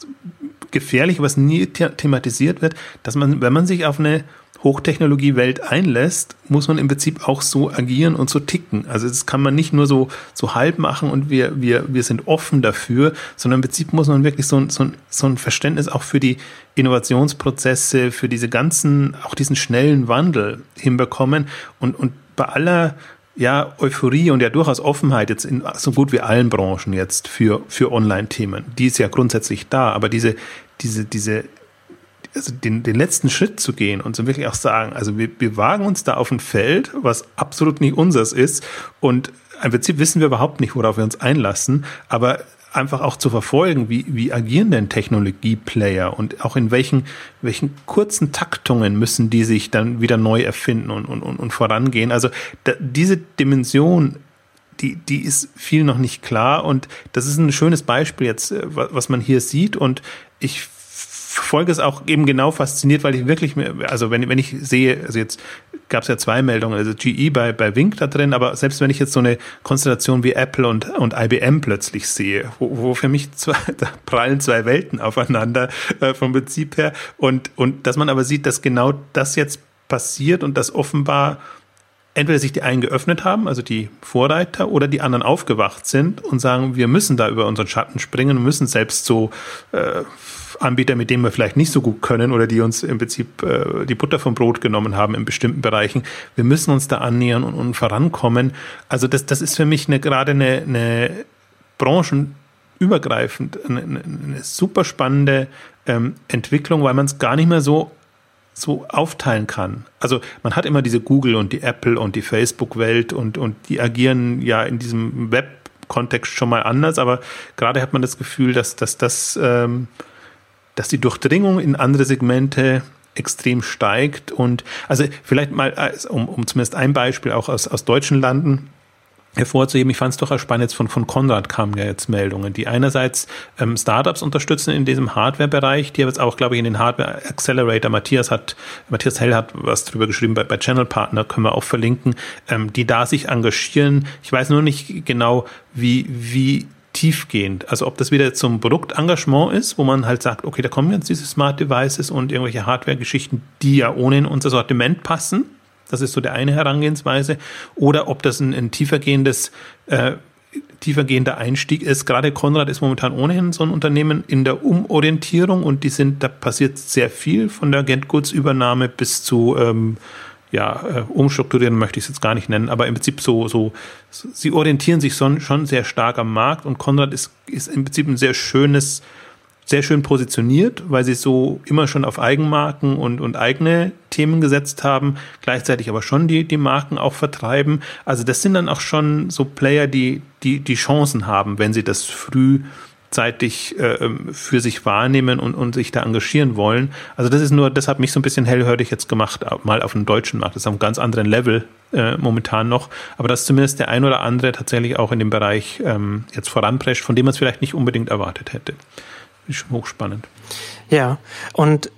Gefährliche, was nie thematisiert wird, dass man, wenn man sich auf eine Hochtechnologie-Welt einlässt, muss man im Prinzip auch so agieren und so ticken. Also das kann man nicht nur so, so halb machen und wir, wir, wir sind offen dafür, sondern im Prinzip muss man wirklich so, so, so ein Verständnis auch für die Innovationsprozesse, für diese ganzen, auch diesen schnellen Wandel hinbekommen und, und bei aller ja, Euphorie und ja durchaus Offenheit jetzt in so gut wie allen Branchen jetzt für, für Online-Themen. Die ist ja grundsätzlich da, aber diese, diese, diese, also den, den letzten Schritt zu gehen und so wirklich auch sagen, also wir, wir wagen uns da auf ein Feld, was absolut nicht unseres ist und im Prinzip wissen wir überhaupt nicht, worauf wir uns einlassen, aber einfach auch zu verfolgen, wie, wie agieren denn Technologieplayer und auch in welchen, welchen kurzen Taktungen müssen die sich dann wieder neu erfinden und, und, und vorangehen. Also da, diese Dimension, die, die ist viel noch nicht klar und das ist ein schönes Beispiel jetzt, äh, was man hier sieht und ich verfolge es auch eben genau fasziniert, weil ich wirklich, also wenn, wenn ich sehe, also jetzt gab es ja zwei Meldungen, also GE bei, bei Wink da drin, aber selbst wenn ich jetzt so eine Konstellation wie Apple und, und IBM plötzlich sehe, wo, wo für mich zwei, da prallen zwei Welten aufeinander äh, vom Prinzip her. Und, und dass man aber sieht, dass genau das jetzt passiert und dass offenbar entweder sich die einen geöffnet haben, also die Vorreiter, oder die anderen aufgewacht sind und sagen, wir müssen da über unseren Schatten springen und müssen selbst so äh, Anbieter, mit denen wir vielleicht nicht so gut können oder die uns im Prinzip äh, die Butter vom Brot genommen haben in bestimmten Bereichen. Wir müssen uns da annähern und, und vorankommen. Also das, das ist für mich eine, gerade eine, eine branchenübergreifend eine, eine super spannende ähm, Entwicklung, weil man es gar nicht mehr so so aufteilen kann. Also man hat immer diese Google und die Apple und die Facebook-Welt und, und die agieren ja in diesem Web-Kontext schon mal anders, aber gerade hat man das Gefühl, dass, dass, dass, ähm, dass die Durchdringung in andere Segmente extrem steigt und also vielleicht mal, um, um zumindest ein Beispiel auch aus, aus deutschen Landen hervorzuheben. Ich fand es doch spannend, jetzt von, von Konrad kamen ja jetzt Meldungen, die einerseits ähm, Startups unterstützen in diesem Hardware-Bereich, die jetzt auch, glaube ich, in den Hardware Accelerator, Matthias hat, Matthias Hell hat was drüber geschrieben, bei, bei Channel Partner können wir auch verlinken, ähm, die da sich engagieren. Ich weiß nur nicht genau, wie, wie tiefgehend. Also ob das wieder zum Produktengagement ist, wo man halt sagt, okay, da kommen jetzt diese Smart Devices und irgendwelche Hardware-Geschichten, die ja ohne in unser Sortiment passen das ist so der eine Herangehensweise. Oder ob das ein, ein tiefergehendes, äh, tiefergehender Einstieg ist. Gerade Konrad ist momentan ohnehin so ein Unternehmen in der Umorientierung und die sind, da passiert sehr viel von der Getgoods-Übernahme bis zu ähm, ja, äh, umstrukturieren möchte ich es jetzt gar nicht nennen, aber im Prinzip so, so, sie orientieren sich schon, sehr stark am Markt und Konrad ist, ist im Prinzip ein sehr schönes sehr schön positioniert, weil sie so immer schon auf Eigenmarken und, und eigene Themen gesetzt haben, gleichzeitig aber schon die, die Marken auch vertreiben. Also das sind dann auch schon so Player, die, die, die Chancen haben, wenn sie das früh zeitig äh, ähm, für sich wahrnehmen und, und sich da engagieren wollen. Also das ist nur, das hat mich so ein bisschen hellhörig jetzt gemacht, mal auf dem deutschen Markt. Das ist auf einem ganz anderen Level äh, momentan noch. Aber dass zumindest der ein oder andere tatsächlich auch in dem Bereich ähm, jetzt voranprescht, von dem man es vielleicht nicht unbedingt erwartet hätte ist hochspannend. Ja, und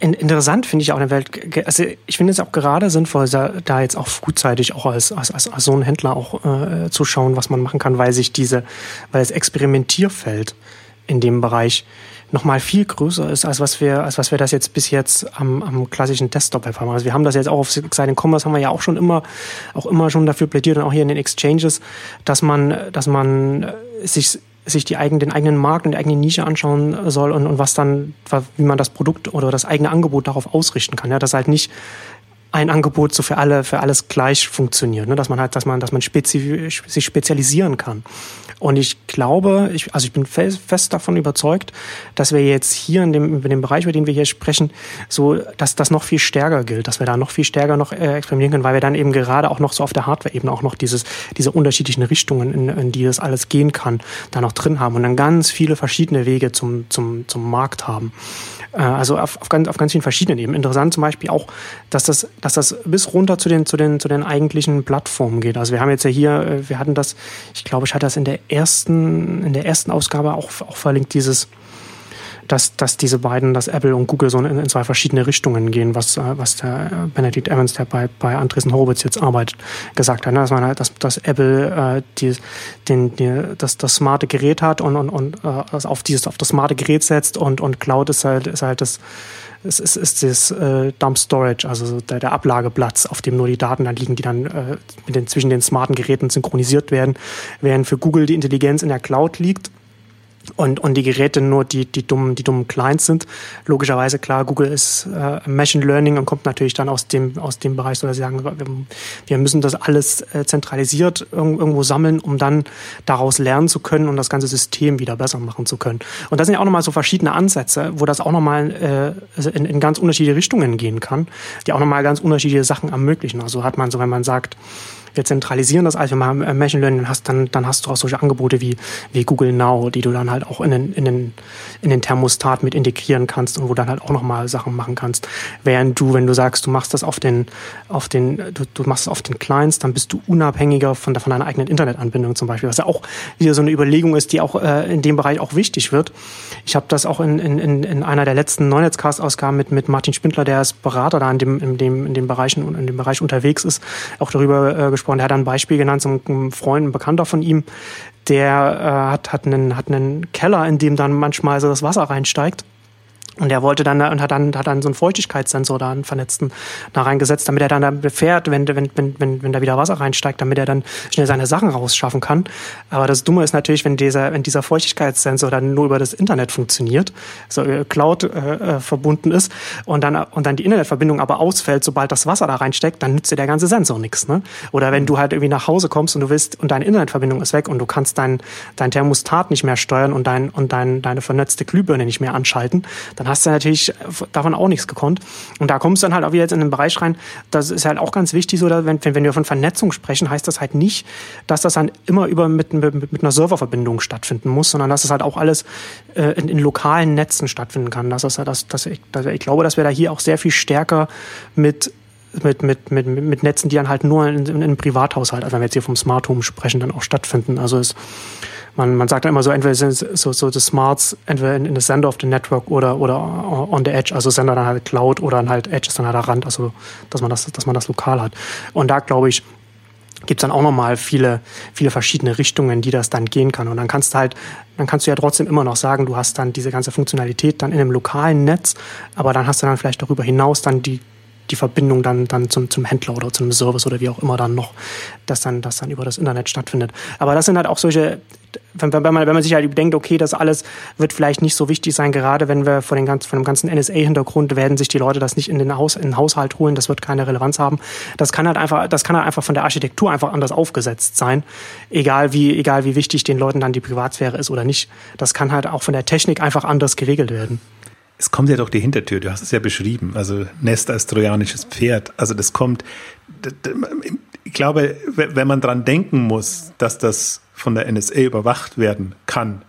interessant finde ich auch eine Welt, also ich finde es auch gerade sinnvoll, da jetzt auch frühzeitig auch als, als, als, als so ein Händler auch äh, zu schauen, was man machen kann, weil sich diese, weil das Experimentierfeld in dem Bereich nochmal viel größer ist, als was wir, als was wir das jetzt bis jetzt am, am klassischen Desktop haben. Also wir haben das jetzt auch auf Seite Commerce haben wir ja auch schon immer, auch immer schon dafür plädiert und auch hier in den Exchanges, dass man, dass man sich sich die eigenen, den eigenen Markt und die eigene Nische anschauen soll und, und was dann, wie man das Produkt oder das eigene Angebot darauf ausrichten kann. Ja, dass halt nicht ein Angebot so für alle, für alles gleich funktioniert, ne? dass man halt, dass man, dass man spezifisch, sich spezialisieren kann. Und ich glaube, ich, also ich bin fest davon überzeugt, dass wir jetzt hier in dem, in dem Bereich, über den wir hier sprechen, so, dass das noch viel stärker gilt, dass wir da noch viel stärker noch äh, experimentieren können, weil wir dann eben gerade auch noch so auf der Hardware-Ebene auch noch dieses, diese unterschiedlichen Richtungen, in, in die das alles gehen kann, da noch drin haben und dann ganz viele verschiedene Wege zum, zum, zum Markt haben. Äh, also auf, auf, ganz, auf ganz vielen verschiedenen Ebenen. Interessant zum Beispiel auch, dass das, dass das bis runter zu den, zu den, zu den eigentlichen Plattformen geht. Also wir haben jetzt ja hier, äh, wir hatten das, ich glaube, ich hatte das in der ersten, in der ersten Ausgabe auch, auch verlinkt, dieses, dass, dass diese beiden, dass Apple und Google so in, in zwei verschiedene Richtungen gehen, was, äh, was der Benedict Evans, der bei, bei Andresen Horowitz jetzt arbeitet, gesagt hat. Ne? Dass man halt, dass, dass Apple äh, die, den, die, das, das smarte Gerät hat und, und, und äh, auf dieses, auf das smarte Gerät setzt und, und Cloud ist halt, ist halt das es ist, ist das äh, Dump Storage, also der, der Ablageplatz, auf dem nur die Daten dann liegen, die dann äh, mit den, zwischen den smarten Geräten synchronisiert werden, während für Google die Intelligenz in der Cloud liegt und, und die Geräte nur die, die dummen, die dummen Clients sind. Logischerweise, klar, Google ist äh, Machine Learning und kommt natürlich dann aus dem, aus dem Bereich, so dass sie sagen, wir, wir müssen das alles äh, zentralisiert irgendwo sammeln, um dann daraus lernen zu können und das ganze System wieder besser machen zu können. Und das sind ja auch nochmal so verschiedene Ansätze, wo das auch nochmal äh, in, in ganz unterschiedliche Richtungen gehen kann, die auch nochmal ganz unterschiedliche Sachen ermöglichen. Also hat man so, wenn man sagt, wir zentralisieren das alles, wenn man äh, Machine Learning hast, dann, dann hast du auch solche Angebote wie, wie Google Now, die du dann halt auch in den, in, den, in den Thermostat mit integrieren kannst und wo dann halt auch nochmal Sachen machen kannst. Während du, wenn du sagst, du machst das auf den, auf den, du, du machst es auf den Clients, dann bist du unabhängiger von, von deiner eigenen Internetanbindung zum Beispiel, was ja auch wieder so eine Überlegung ist, die auch äh, in dem Bereich auch wichtig wird. Ich habe das auch in, in, in einer der letzten Neunetzcast-Ausgaben mit, mit Martin Spindler, der als Berater da in dem, in dem, in dem Bereichen, in dem Bereich unterwegs ist, auch darüber äh, gesprochen gesprochen. Er hat ein Beispiel genannt, so ein Freund, ein Bekannter von ihm, der äh, hat, hat, einen, hat einen Keller, in dem dann manchmal so das Wasser reinsteigt. Und er wollte dann und hat dann hat dann so einen Feuchtigkeitssensor da einen vernetzten da reingesetzt, damit er dann, dann fährt, wenn, wenn, wenn, wenn, da wieder Wasser reinsteigt, damit er dann schnell seine Sachen rausschaffen kann. Aber das Dumme ist natürlich, wenn dieser, wenn dieser Feuchtigkeitssensor dann nur über das Internet funktioniert, so äh, Cloud äh, äh, verbunden ist und dann und dann die Internetverbindung aber ausfällt, sobald das Wasser da reinsteckt, dann nützt dir der ganze Sensor nichts. Ne? Oder wenn du halt irgendwie nach Hause kommst und du willst und deine Internetverbindung ist weg und du kannst dein, dein Thermostat nicht mehr steuern und dein und dein, deine vernetzte Glühbirne nicht mehr anschalten, dann dann hast du natürlich davon auch nichts gekonnt. Und da kommst du dann halt auch wieder jetzt in den Bereich rein, das ist halt auch ganz wichtig, so, wenn, wenn wir von Vernetzung sprechen, heißt das halt nicht, dass das dann immer über mit, mit, mit einer Serververbindung stattfinden muss, sondern dass es halt auch alles äh, in, in lokalen Netzen stattfinden kann. Das ist, das, das, ich, das, ich glaube, dass wir da hier auch sehr viel stärker mit mit, mit, mit, mit Netzen, die dann halt nur in, in, in Privathaushalt, also wenn wir jetzt hier vom Smart Home sprechen, dann auch stattfinden. Also es man, man sagt dann immer so, entweder sind so, so die Smarts entweder in, in the center of the network oder, oder on the edge, also Sender dann halt Cloud oder dann halt Edge ist dann halt der Rand, also dass man das, dass man das lokal hat. Und da glaube ich, gibt es dann auch nochmal viele, viele verschiedene Richtungen, die das dann gehen kann. Und dann kannst du halt, dann kannst du ja trotzdem immer noch sagen, du hast dann diese ganze Funktionalität dann in einem lokalen Netz, aber dann hast du dann vielleicht darüber hinaus dann die die Verbindung dann, dann zum, zum Händler oder zum Service oder wie auch immer dann noch, dass dann, das dann über das Internet stattfindet. Aber das sind halt auch solche, wenn, wenn, man, wenn man sich halt denkt, okay, das alles wird vielleicht nicht so wichtig sein, gerade wenn wir von, den ganz, von dem ganzen NSA-Hintergrund werden sich die Leute das nicht in den, Haus, in den Haushalt holen, das wird keine Relevanz haben. Das kann halt einfach, das kann halt einfach von der Architektur einfach anders aufgesetzt sein, egal wie, egal wie wichtig den Leuten dann die Privatsphäre ist oder nicht. Das kann halt auch von der Technik einfach anders geregelt werden es kommt ja doch die Hintertür, du hast es ja beschrieben, also Nest als trojanisches Pferd. Also das kommt, ich glaube, wenn man dran denken muss, dass das von der NSA überwacht werden kann,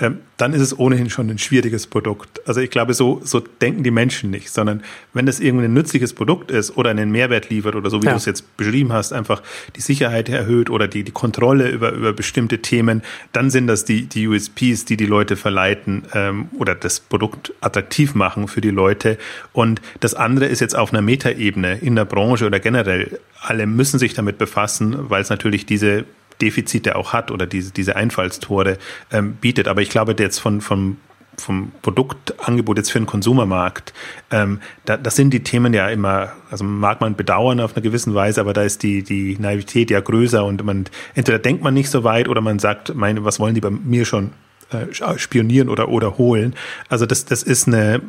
ähm, dann ist es ohnehin schon ein schwieriges Produkt. Also ich glaube, so, so denken die Menschen nicht, sondern wenn das irgendwie ein nützliches Produkt ist oder einen Mehrwert liefert oder so, wie ja. du es jetzt beschrieben hast, einfach die Sicherheit erhöht oder die, die Kontrolle über, über bestimmte Themen, dann sind das die, die USPs, die die Leute verleiten ähm, oder das Produkt attraktiv machen für die Leute. Und das andere ist jetzt auf einer Metaebene in der Branche oder generell. Alle müssen sich damit befassen, weil es natürlich diese Defizite auch hat oder diese, diese Einfallstore ähm, bietet. Aber ich glaube, jetzt von, vom, vom Produktangebot jetzt für den Konsumermarkt, ähm, da, das sind die Themen ja immer, also mag man bedauern auf einer gewissen Weise, aber da ist die, die Naivität ja größer und man, entweder denkt man nicht so weit oder man sagt, meine, was wollen die bei mir schon äh, spionieren oder, oder holen. Also das, das ist eine, äh,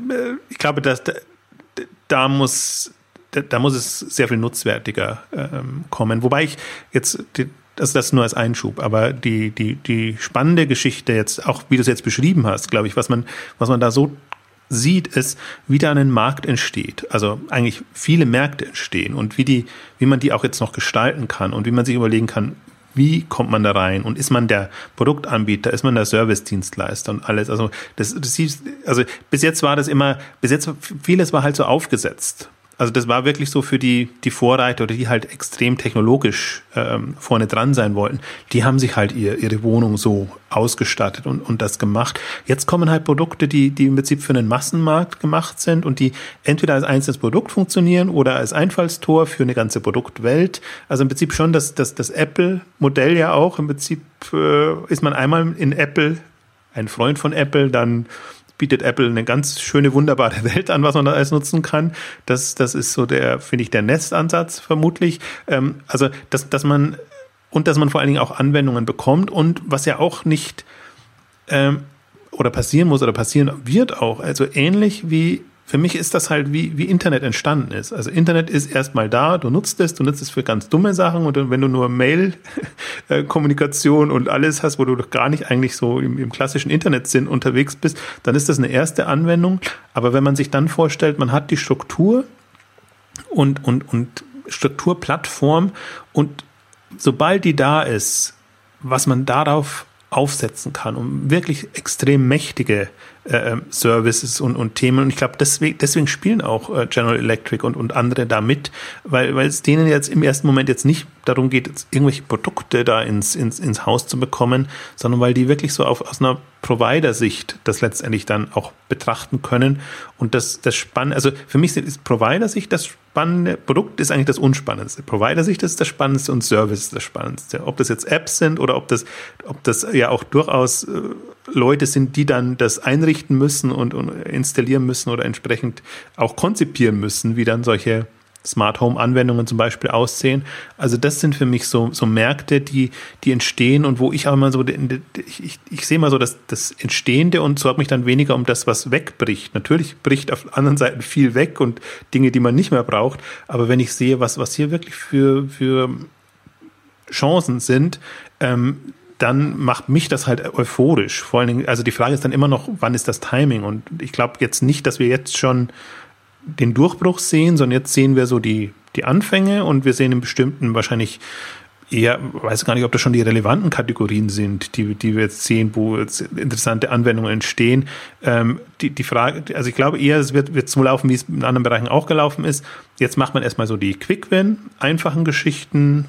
ich glaube, dass da, da muss da muss es sehr viel nutzwertiger ähm, kommen. Wobei ich jetzt das, das nur als Einschub. Aber die, die, die spannende Geschichte jetzt, auch wie du es jetzt beschrieben hast, glaube ich, was man, was man da so sieht, ist, wie da ein Markt entsteht. Also eigentlich viele Märkte entstehen und wie die, wie man die auch jetzt noch gestalten kann und wie man sich überlegen kann, wie kommt man da rein? Und ist man der Produktanbieter, ist man der Service-Dienstleister und alles? Also, das, das hieß, also bis jetzt war das immer, bis jetzt vieles war halt so aufgesetzt. Also das war wirklich so für die, die Vorreiter oder die halt extrem technologisch ähm, vorne dran sein wollten. Die haben sich halt ihr, ihre Wohnung so ausgestattet und, und das gemacht. Jetzt kommen halt Produkte, die, die im Prinzip für einen Massenmarkt gemacht sind und die entweder als einzelnes Produkt funktionieren oder als Einfallstor für eine ganze Produktwelt. Also im Prinzip schon das, das, das Apple-Modell ja auch. Im Prinzip äh, ist man einmal in Apple ein Freund von Apple, dann bietet Apple eine ganz schöne, wunderbare Welt an, was man da alles nutzen kann. Das, das ist so der, finde ich, der Nestansatz vermutlich. Ähm, also, dass, dass man, und dass man vor allen Dingen auch Anwendungen bekommt und was ja auch nicht, ähm, oder passieren muss oder passieren wird auch, also ähnlich wie für mich ist das halt wie, wie Internet entstanden ist. Also Internet ist erstmal da, du nutzt es, du nutzt es für ganz dumme Sachen und wenn du nur Mail-Kommunikation und alles hast, wo du doch gar nicht eigentlich so im, im klassischen Internetsinn unterwegs bist, dann ist das eine erste Anwendung. Aber wenn man sich dann vorstellt, man hat die Struktur und, und, und Strukturplattform und sobald die da ist, was man darauf aufsetzen kann, um wirklich extrem mächtige äh, ähm, Services und, und Themen. Und ich glaube, deswegen, deswegen spielen auch äh, General Electric und, und andere da mit, weil, weil es denen jetzt im ersten Moment jetzt nicht darum geht, jetzt irgendwelche Produkte da ins, ins, ins Haus zu bekommen, sondern weil die wirklich so auf, aus einer Provider-Sicht das letztendlich dann auch betrachten können. Und das, das Spannende, also für mich ist Provider-Sicht das spannende Produkt ist eigentlich das Unspannendste. Provider-Sicht ist das Spannendste und Service ist das Spannendste. Ob das jetzt Apps sind oder ob das, ob das ja auch durchaus äh, Leute sind, die dann das einrichten müssen und, und installieren müssen oder entsprechend auch konzipieren müssen, wie dann solche Smart Home Anwendungen zum Beispiel aussehen. Also das sind für mich so, so Märkte, die, die entstehen und wo ich auch mal so, ich, ich, ich sehe mal so das, das Entstehende und sorge mich dann weniger um das, was wegbricht. Natürlich bricht auf anderen Seiten viel weg und Dinge, die man nicht mehr braucht. Aber wenn ich sehe, was, was hier wirklich für, für Chancen sind, ähm, dann macht mich das halt euphorisch. Vor allen Dingen, also die Frage ist dann immer noch, wann ist das Timing? Und ich glaube jetzt nicht, dass wir jetzt schon den Durchbruch sehen, sondern jetzt sehen wir so die, die Anfänge und wir sehen in bestimmten wahrscheinlich eher, weiß gar nicht, ob das schon die relevanten Kategorien sind, die, die wir jetzt sehen, wo jetzt interessante Anwendungen entstehen. Ähm, die, die Frage, also ich glaube eher, es wird, wird so laufen, wie es in anderen Bereichen auch gelaufen ist. Jetzt macht man erstmal so die Quick-Win, einfachen Geschichten,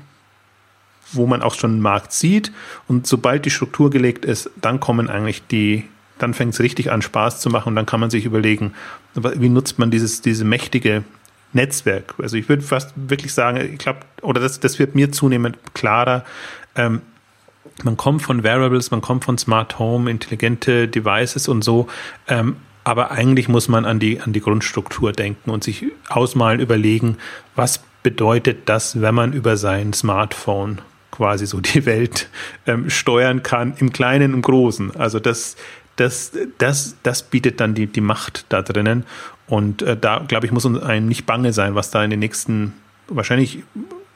wo man auch schon einen Markt sieht. Und sobald die Struktur gelegt ist, dann kommen eigentlich die, dann fängt es richtig an, Spaß zu machen und dann kann man sich überlegen, wie nutzt man dieses, diese mächtige Netzwerk. Also ich würde fast wirklich sagen, ich glaube, oder das, das wird mir zunehmend klarer. Ähm, man kommt von Variables, man kommt von Smart Home, intelligente Devices und so. Ähm, aber eigentlich muss man an die, an die Grundstruktur denken und sich ausmalen, überlegen, was bedeutet das, wenn man über sein Smartphone quasi so die Welt ähm, steuern kann, im Kleinen und Großen. Also das, das, das, das bietet dann die, die Macht da drinnen. Und äh, da, glaube ich, muss uns einem nicht bange sein, was da in den nächsten, wahrscheinlich,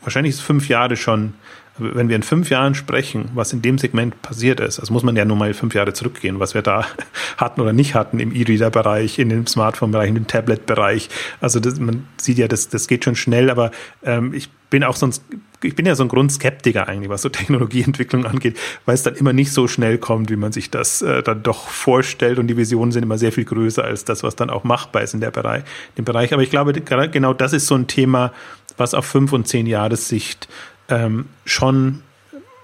wahrscheinlich ist fünf Jahre schon, wenn wir in fünf Jahren sprechen, was in dem Segment passiert ist, also muss man ja nur mal fünf Jahre zurückgehen, was wir da hatten oder nicht hatten im E-Reader-Bereich, in dem Smartphone-Bereich, in dem Tablet-Bereich. Also das, man sieht ja, das, das geht schon schnell, aber ähm, ich bin auch sonst, ich bin ja so ein Grundskeptiker eigentlich, was so Technologieentwicklung angeht, weil es dann immer nicht so schnell kommt, wie man sich das äh, dann doch vorstellt und die Visionen sind immer sehr viel größer als das, was dann auch machbar ist in der Bereich, dem Bereich. Aber ich glaube, genau das ist so ein Thema, was auf fünf und zehn Jahressicht ähm, schon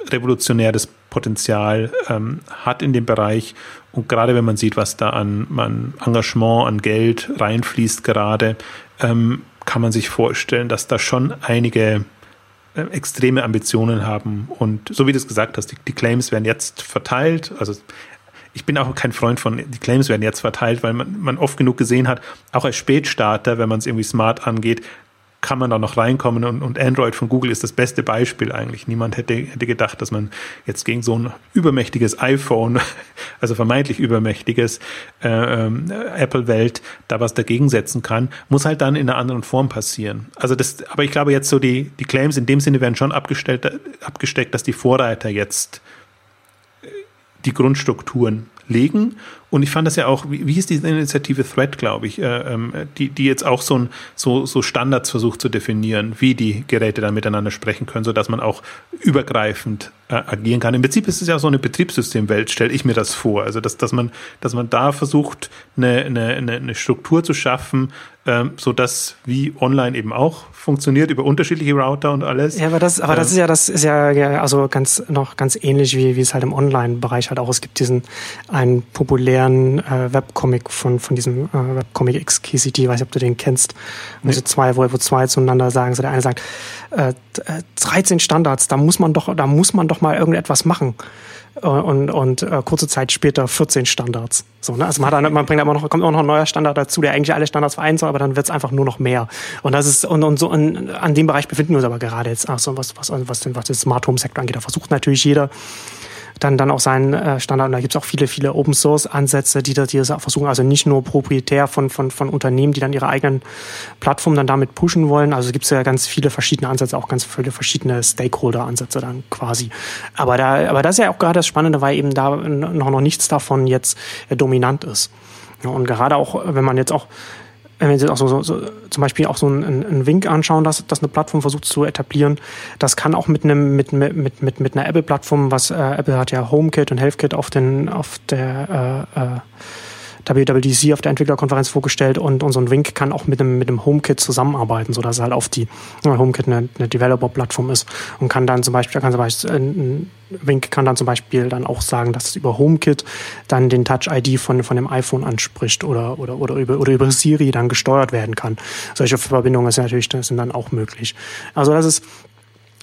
revolutionäres Potenzial ähm, hat in dem Bereich. Und gerade wenn man sieht, was da an, an Engagement, an Geld reinfließt gerade, ähm, kann man sich vorstellen, dass da schon einige extreme Ambitionen haben. Und so wie du es gesagt hast, die, die, Claims werden jetzt verteilt. Also ich bin auch kein Freund von, die Claims werden jetzt verteilt, weil man, man oft genug gesehen hat, auch als Spätstarter, wenn man es irgendwie smart angeht, kann man da noch reinkommen und, und Android von Google ist das beste Beispiel eigentlich. Niemand hätte, hätte gedacht, dass man jetzt gegen so ein übermächtiges iPhone, also vermeintlich übermächtiges äh, ähm, Apple-Welt, da was dagegen setzen kann. Muss halt dann in einer anderen Form passieren. Also das, aber ich glaube jetzt so die, die Claims in dem Sinne werden schon abgestellt, abgesteckt, dass die Vorreiter jetzt äh, die Grundstrukturen legen und ich fand das ja auch, wie, wie hieß diese Initiative Thread, glaube ich, äh, ähm, die, die jetzt auch so, ein, so, so Standards versucht zu definieren, wie die Geräte dann miteinander sprechen können, sodass man auch übergreifend äh, agieren kann. Im Prinzip ist es ja so eine Betriebssystemwelt, stelle ich mir das vor. Also dass, dass man, dass man da versucht, eine, eine, eine Struktur zu schaffen, ähm, so dass wie online eben auch funktioniert über unterschiedliche Router und alles. Ja, aber das, aber das ähm, ist ja, das ist ja, ja also ganz noch ganz ähnlich wie wie es halt im Online-Bereich halt auch. Es gibt diesen einen populären äh, Webcomic von von diesem äh, Webcomic XKCD, ich weiß nicht, ob du den kennst. Wo nee. so zwei, wo, wo zwei zueinander sagen, so der eine sagt, äh, 13 äh, Standards, da muss man doch, da muss man doch mal irgendetwas machen. Äh, und, und äh, kurze Zeit später 14 Standards. So, ne? Also man, hat dann, man bringt immer noch, kommt immer noch ein neuer Standard dazu, der eigentlich alle Standards vereint soll, aber dann wird es einfach nur noch mehr. Und das ist, und, und so und an dem Bereich befinden wir uns aber gerade jetzt, ach so, was, was, was, den, was den Smart Home Sektor angeht. Da versucht natürlich jeder dann, dann auch seinen äh, Standard. Und da gibt es auch viele, viele Open Source Ansätze, die, die das auch versuchen. Also nicht nur proprietär von, von, von Unternehmen, die dann ihre eigenen Plattformen dann damit pushen wollen. Also gibt es ja ganz viele verschiedene Ansätze, auch ganz viele verschiedene Stakeholder-Ansätze dann quasi. Aber da, aber das ist ja auch gerade das Spannende, weil eben da noch, noch nichts davon jetzt äh, dominant ist. Und gerade auch, wenn man jetzt auch wenn uns auch so, so, so zum Beispiel auch so einen, einen Wink anschauen, dass, dass eine Plattform versucht zu etablieren, das kann auch mit einem mit mit mit mit einer Apple-Plattform, was äh, Apple hat ja HomeKit und HealthKit auf den auf der äh, äh, WWDC auf der Entwicklerkonferenz vorgestellt und, ein Wink kann auch mit einem, mit einem HomeKit zusammenarbeiten, so dass halt auf die HomeKit eine, eine Developer-Plattform ist und kann dann zum Beispiel, kann zum Beispiel ein Wink kann dann zum Beispiel dann auch sagen, dass es über HomeKit dann den Touch-ID von, von dem iPhone anspricht oder, oder, oder, über, oder über Siri dann gesteuert werden kann. Solche Verbindungen sind natürlich sind dann auch möglich. Also das ist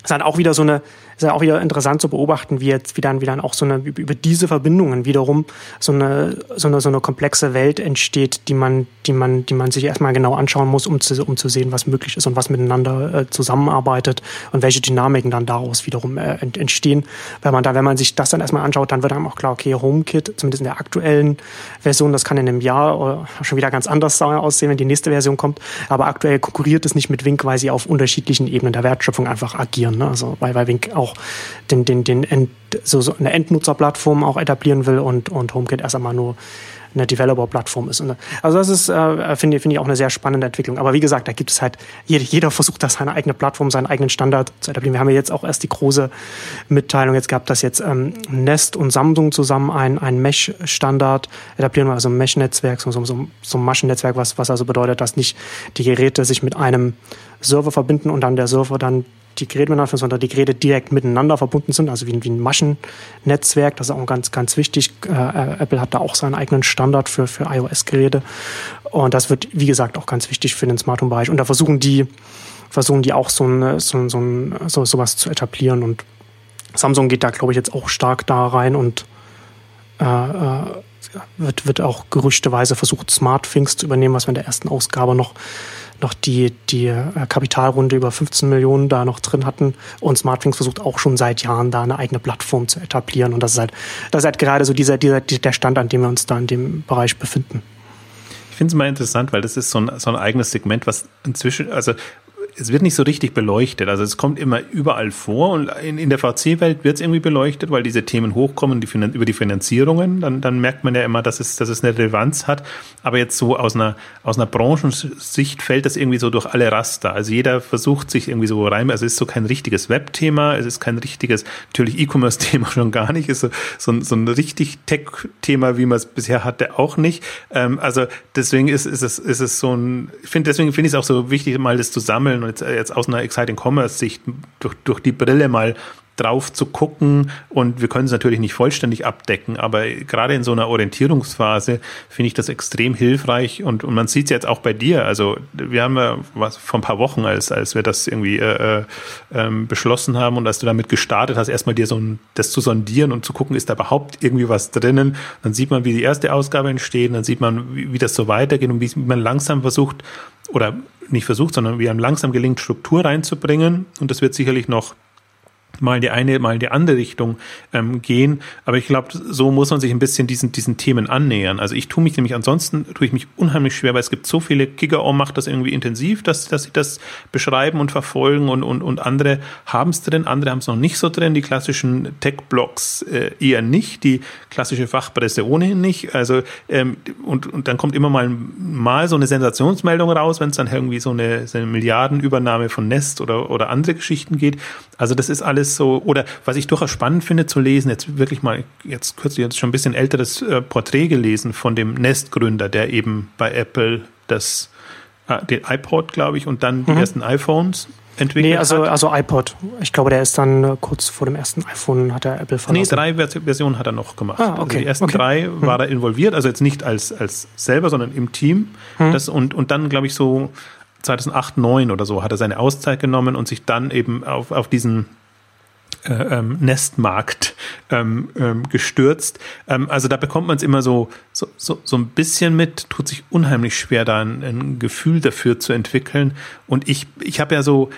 ist halt auch wieder so eine, ist ja auch wieder interessant zu beobachten, wie jetzt, wie dann, wie dann auch so eine, über diese Verbindungen wiederum so eine, so eine, so eine komplexe Welt entsteht, die man, die man, die man sich erstmal genau anschauen muss, um zu, um zu sehen, was möglich ist und was miteinander äh, zusammenarbeitet und welche Dynamiken dann daraus wiederum äh, entstehen. Weil man da, wenn man sich das dann erstmal anschaut, dann wird einem auch klar, okay, HomeKit, zumindest in der aktuellen Version, das kann in einem Jahr schon wieder ganz anders aussehen, wenn die nächste Version kommt. Aber aktuell konkurriert es nicht mit Wink, weil sie auf unterschiedlichen Ebenen der Wertschöpfung einfach agieren. Ne? Also weil, weil Wink auch den, den, den End, so, so eine Endnutzerplattform auch etablieren will und, und HomeKit erst einmal nur eine Developer-Plattform ist. Also das ist, äh, finde finde ich, auch eine sehr spannende Entwicklung. Aber wie gesagt, da gibt es halt, jeder, jeder versucht da seine eigene Plattform, seinen eigenen Standard zu etablieren. Wir haben ja jetzt auch erst die große Mitteilung jetzt gehabt, dass jetzt ähm, Nest und Samsung zusammen ein, ein Mesh-Standard etablieren, also ein Mesh-Netzwerk, so, so, so, so ein Maschennetzwerk, was, was also bedeutet, dass nicht die Geräte sich mit einem Server verbinden und dann der Server dann die Geräte miteinander, sondern die Geräte direkt miteinander verbunden sind, also wie, wie ein Maschennetzwerk. Das ist auch ganz, ganz wichtig. Äh, Apple hat da auch seinen eigenen Standard für, für iOS-Geräte. Und das wird, wie gesagt, auch ganz wichtig für den Smart Home-Bereich. Und da versuchen die, versuchen die auch so, ein, so, so, ein, so sowas zu etablieren. Und Samsung geht da, glaube ich, jetzt auch stark da rein und äh, äh wird, wird auch gerüchteweise versucht, SmartThings zu übernehmen, was wir in der ersten Ausgabe noch noch die, die äh, Kapitalrunde über 15 Millionen da noch drin hatten. Und SmartThings versucht auch schon seit Jahren da eine eigene Plattform zu etablieren. Und das ist halt, das ist halt gerade so dieser, dieser, der Stand, an dem wir uns da in dem Bereich befinden. Ich finde es mal interessant, weil das ist so ein, so ein eigenes Segment, was inzwischen, also es wird nicht so richtig beleuchtet. Also es kommt immer überall vor und in, in der VC-Welt wird es irgendwie beleuchtet, weil diese Themen hochkommen die, über die Finanzierungen. Dann, dann merkt man ja immer, dass es, dass es eine Relevanz hat. Aber jetzt so aus einer, aus einer Branchensicht fällt das irgendwie so durch alle Raster. Also jeder versucht sich irgendwie so rein. Also es ist so kein richtiges Web-Thema, es ist kein richtiges, natürlich E-Commerce-Thema schon gar nicht, es ist so, so, ein, so ein richtig Tech-Thema, wie man es bisher hatte, auch nicht. Ähm, also deswegen ist, ist, es, ist es so ein, ich finde, deswegen finde ich es auch so wichtig, mal das zu sammeln und jetzt, jetzt aus einer Exciting Commerce Sicht durch, durch die Brille mal drauf zu gucken und wir können es natürlich nicht vollständig abdecken, aber gerade in so einer Orientierungsphase finde ich das extrem hilfreich und, und man sieht es jetzt auch bei dir. Also wir haben ja was vor ein paar Wochen, als, als wir das irgendwie äh, äh, ähm, beschlossen haben und als du damit gestartet hast, erstmal dir so ein, das zu sondieren und zu gucken, ist da überhaupt irgendwie was drinnen. Dann sieht man, wie die erste Ausgabe entsteht, dann sieht man, wie, wie das so weitergeht und wie man langsam versucht oder nicht versucht, sondern wie einem langsam gelingt, Struktur reinzubringen. Und das wird sicherlich noch mal die eine, mal die andere Richtung ähm, gehen. Aber ich glaube, so muss man sich ein bisschen diesen, diesen Themen annähern. Also ich tue mich nämlich ansonsten, tue ich mich unheimlich schwer, weil es gibt so viele, Gigaom macht das irgendwie intensiv, dass, dass sie das beschreiben und verfolgen und, und, und andere haben es drin, andere haben es noch nicht so drin, die klassischen Tech-Blogs äh, eher nicht, die klassische Fachpresse ohnehin nicht. Also ähm, und, und dann kommt immer mal, mal so eine Sensationsmeldung raus, wenn es dann irgendwie so eine, so eine Milliardenübernahme von Nest oder, oder andere Geschichten geht. Also das ist alles so, oder was ich durchaus spannend finde zu lesen, jetzt wirklich mal, jetzt kürzlich jetzt schon ein bisschen älteres äh, Porträt gelesen von dem Nest-Gründer, der eben bei Apple das, äh, den iPod, glaube ich, und dann die mhm. ersten iPhones entwickelt nee, also, hat. also iPod. Ich glaube, der ist dann äh, kurz vor dem ersten iPhone hat er Apple verlassen. Nee, drei Versionen hat er noch gemacht. Ah, okay. Also die ersten okay. drei mhm. war er involviert, also jetzt nicht als, als selber, sondern im Team. Mhm. Das, und, und dann, glaube ich, so 2008, 2009 oder so hat er seine Auszeit genommen und sich dann eben auf, auf diesen äh, ähm, Nestmarkt ähm, ähm, gestürzt. Ähm, also da bekommt man es immer so, so, so, so ein bisschen mit, tut sich unheimlich schwer, da ein, ein Gefühl dafür zu entwickeln. Und ich, ich habe ja so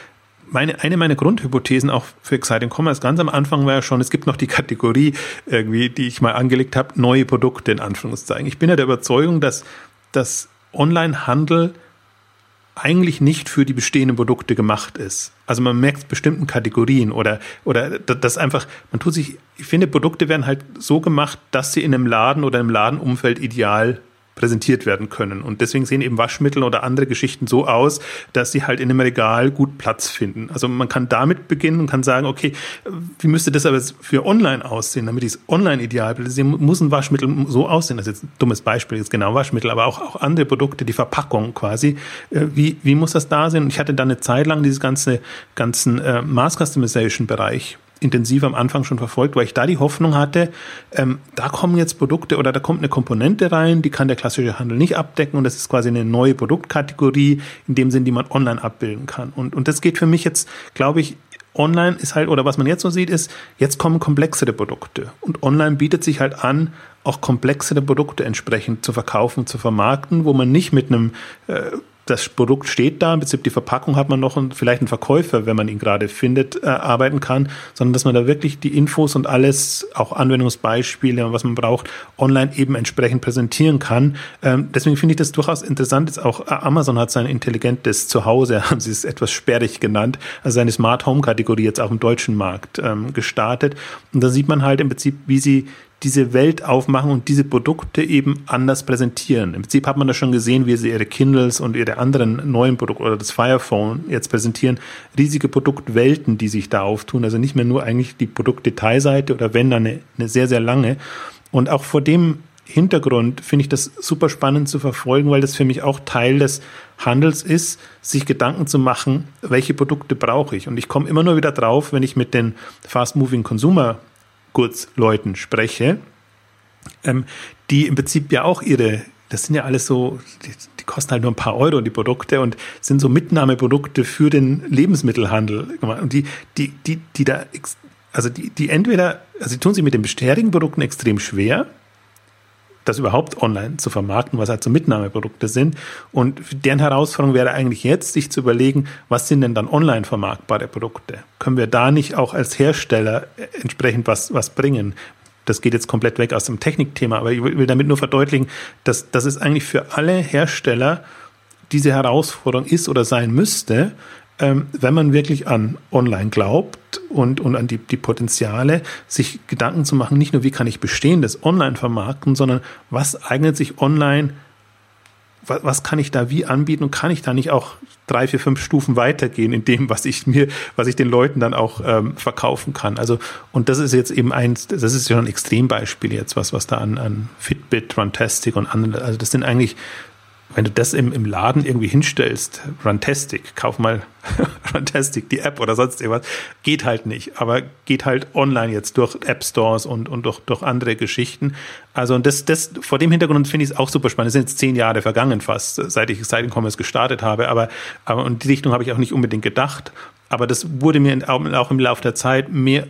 meine, eine meiner Grundhypothesen auch für Exciting Commerce ganz am Anfang war ja schon, es gibt noch die Kategorie irgendwie, die ich mal angelegt habe, neue Produkte in Anführungszeichen. Ich bin ja der Überzeugung, dass, dass Online-Handel eigentlich nicht für die bestehenden Produkte gemacht ist. Also man merkt bestimmten Kategorien oder, oder das einfach, man tut sich, ich finde, Produkte werden halt so gemacht, dass sie in einem Laden oder im Ladenumfeld ideal präsentiert werden können. Und deswegen sehen eben Waschmittel oder andere Geschichten so aus, dass sie halt in einem Regal gut Platz finden. Also man kann damit beginnen und kann sagen, okay, wie müsste das aber für online aussehen, damit ich es online ideal präsentiere, muss ein Waschmittel so aussehen. Das ist jetzt ein dummes Beispiel, jetzt genau Waschmittel, aber auch, auch andere Produkte, die Verpackung quasi. Äh, wie, wie muss das da sein? Und ich hatte dann eine Zeit lang dieses ganze, ganzen äh, Mass Customization Bereich intensiv am Anfang schon verfolgt, weil ich da die Hoffnung hatte, ähm, da kommen jetzt Produkte oder da kommt eine Komponente rein, die kann der klassische Handel nicht abdecken und das ist quasi eine neue Produktkategorie in dem Sinn, die man online abbilden kann. Und, und das geht für mich jetzt, glaube ich, online ist halt, oder was man jetzt so sieht, ist, jetzt kommen komplexere Produkte. Und online bietet sich halt an, auch komplexere Produkte entsprechend zu verkaufen, zu vermarkten, wo man nicht mit einem äh, das Produkt steht da, im Prinzip die Verpackung hat man noch und vielleicht einen Verkäufer, wenn man ihn gerade findet, äh, arbeiten kann, sondern dass man da wirklich die Infos und alles, auch Anwendungsbeispiele, was man braucht, online eben entsprechend präsentieren kann. Ähm, deswegen finde ich das durchaus interessant. Jetzt auch äh, Amazon hat sein intelligentes Zuhause, haben sie es etwas sperrig genannt, also seine Smart Home Kategorie jetzt auch im deutschen Markt ähm, gestartet. Und da sieht man halt im Prinzip, wie sie diese Welt aufmachen und diese Produkte eben anders präsentieren. Im Prinzip hat man das schon gesehen, wie sie ihre Kindles und ihre anderen neuen Produkte oder das Fire Phone jetzt präsentieren. Riesige Produktwelten, die sich da auftun. Also nicht mehr nur eigentlich die Produktdetailseite oder wenn dann eine, eine sehr, sehr lange. Und auch vor dem Hintergrund finde ich das super spannend zu verfolgen, weil das für mich auch Teil des Handels ist, sich Gedanken zu machen, welche Produkte brauche ich. Und ich komme immer nur wieder drauf, wenn ich mit den Fast-Moving Consumer Kurzleuten spreche, ähm, die im Prinzip ja auch ihre, das sind ja alles so, die, die, kosten halt nur ein paar Euro, die Produkte, und sind so Mitnahmeprodukte für den Lebensmittelhandel. Und die, die, die, die da, also die, die entweder, also die tun sich mit den bisherigen Produkten extrem schwer, das überhaupt online zu vermarkten, was halt so Mitnahmeprodukte sind. Und deren Herausforderung wäre eigentlich jetzt, sich zu überlegen, was sind denn dann online vermarktbare Produkte? Können wir da nicht auch als Hersteller entsprechend was, was bringen? Das geht jetzt komplett weg aus dem Technikthema, aber ich will damit nur verdeutlichen, dass, dass es eigentlich für alle Hersteller diese Herausforderung ist oder sein müsste, ähm, wenn man wirklich an Online glaubt und, und an die, die Potenziale, sich Gedanken zu machen, nicht nur, wie kann ich Bestehendes online vermarkten, sondern was eignet sich online, was, was kann ich da wie anbieten und kann ich da nicht auch drei, vier, fünf Stufen weitergehen in dem, was ich mir, was ich den Leuten dann auch ähm, verkaufen kann. Also, und das ist jetzt eben eins, das ist ja ein Extrembeispiel jetzt, was, was da an, an Fitbit, Runtastic und anderen, also das sind eigentlich wenn du das im, im Laden irgendwie hinstellst, Runtastic, kauf mal Runtastic, die App oder sonst irgendwas, geht halt nicht. Aber geht halt online jetzt durch App Stores und, und durch, durch andere Geschichten. Also und das, das, vor dem Hintergrund finde ich es auch super spannend. Es sind jetzt zehn Jahre vergangen fast, seit ich Site Commerce gestartet habe. Aber, aber und die Richtung habe ich auch nicht unbedingt gedacht. Aber das wurde mir auch im Laufe der Zeit mehr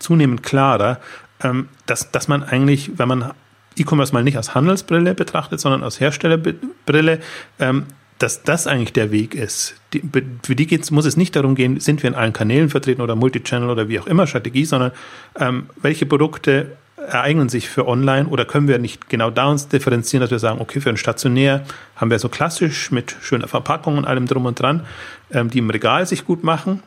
zunehmend klarer, ähm, dass, dass man eigentlich, wenn man E-Commerce mal nicht als Handelsbrille betrachtet, sondern als Herstellerbrille, ähm, dass das eigentlich der Weg ist. Die, für die geht's, muss es nicht darum gehen, sind wir in allen Kanälen vertreten oder Multichannel oder wie auch immer Strategie, sondern ähm, welche Produkte ereignen sich für online oder können wir nicht genau da uns differenzieren, dass wir sagen, okay, für ein Stationär haben wir so klassisch mit schöner Verpackung und allem drum und dran, ähm, die im Regal sich gut machen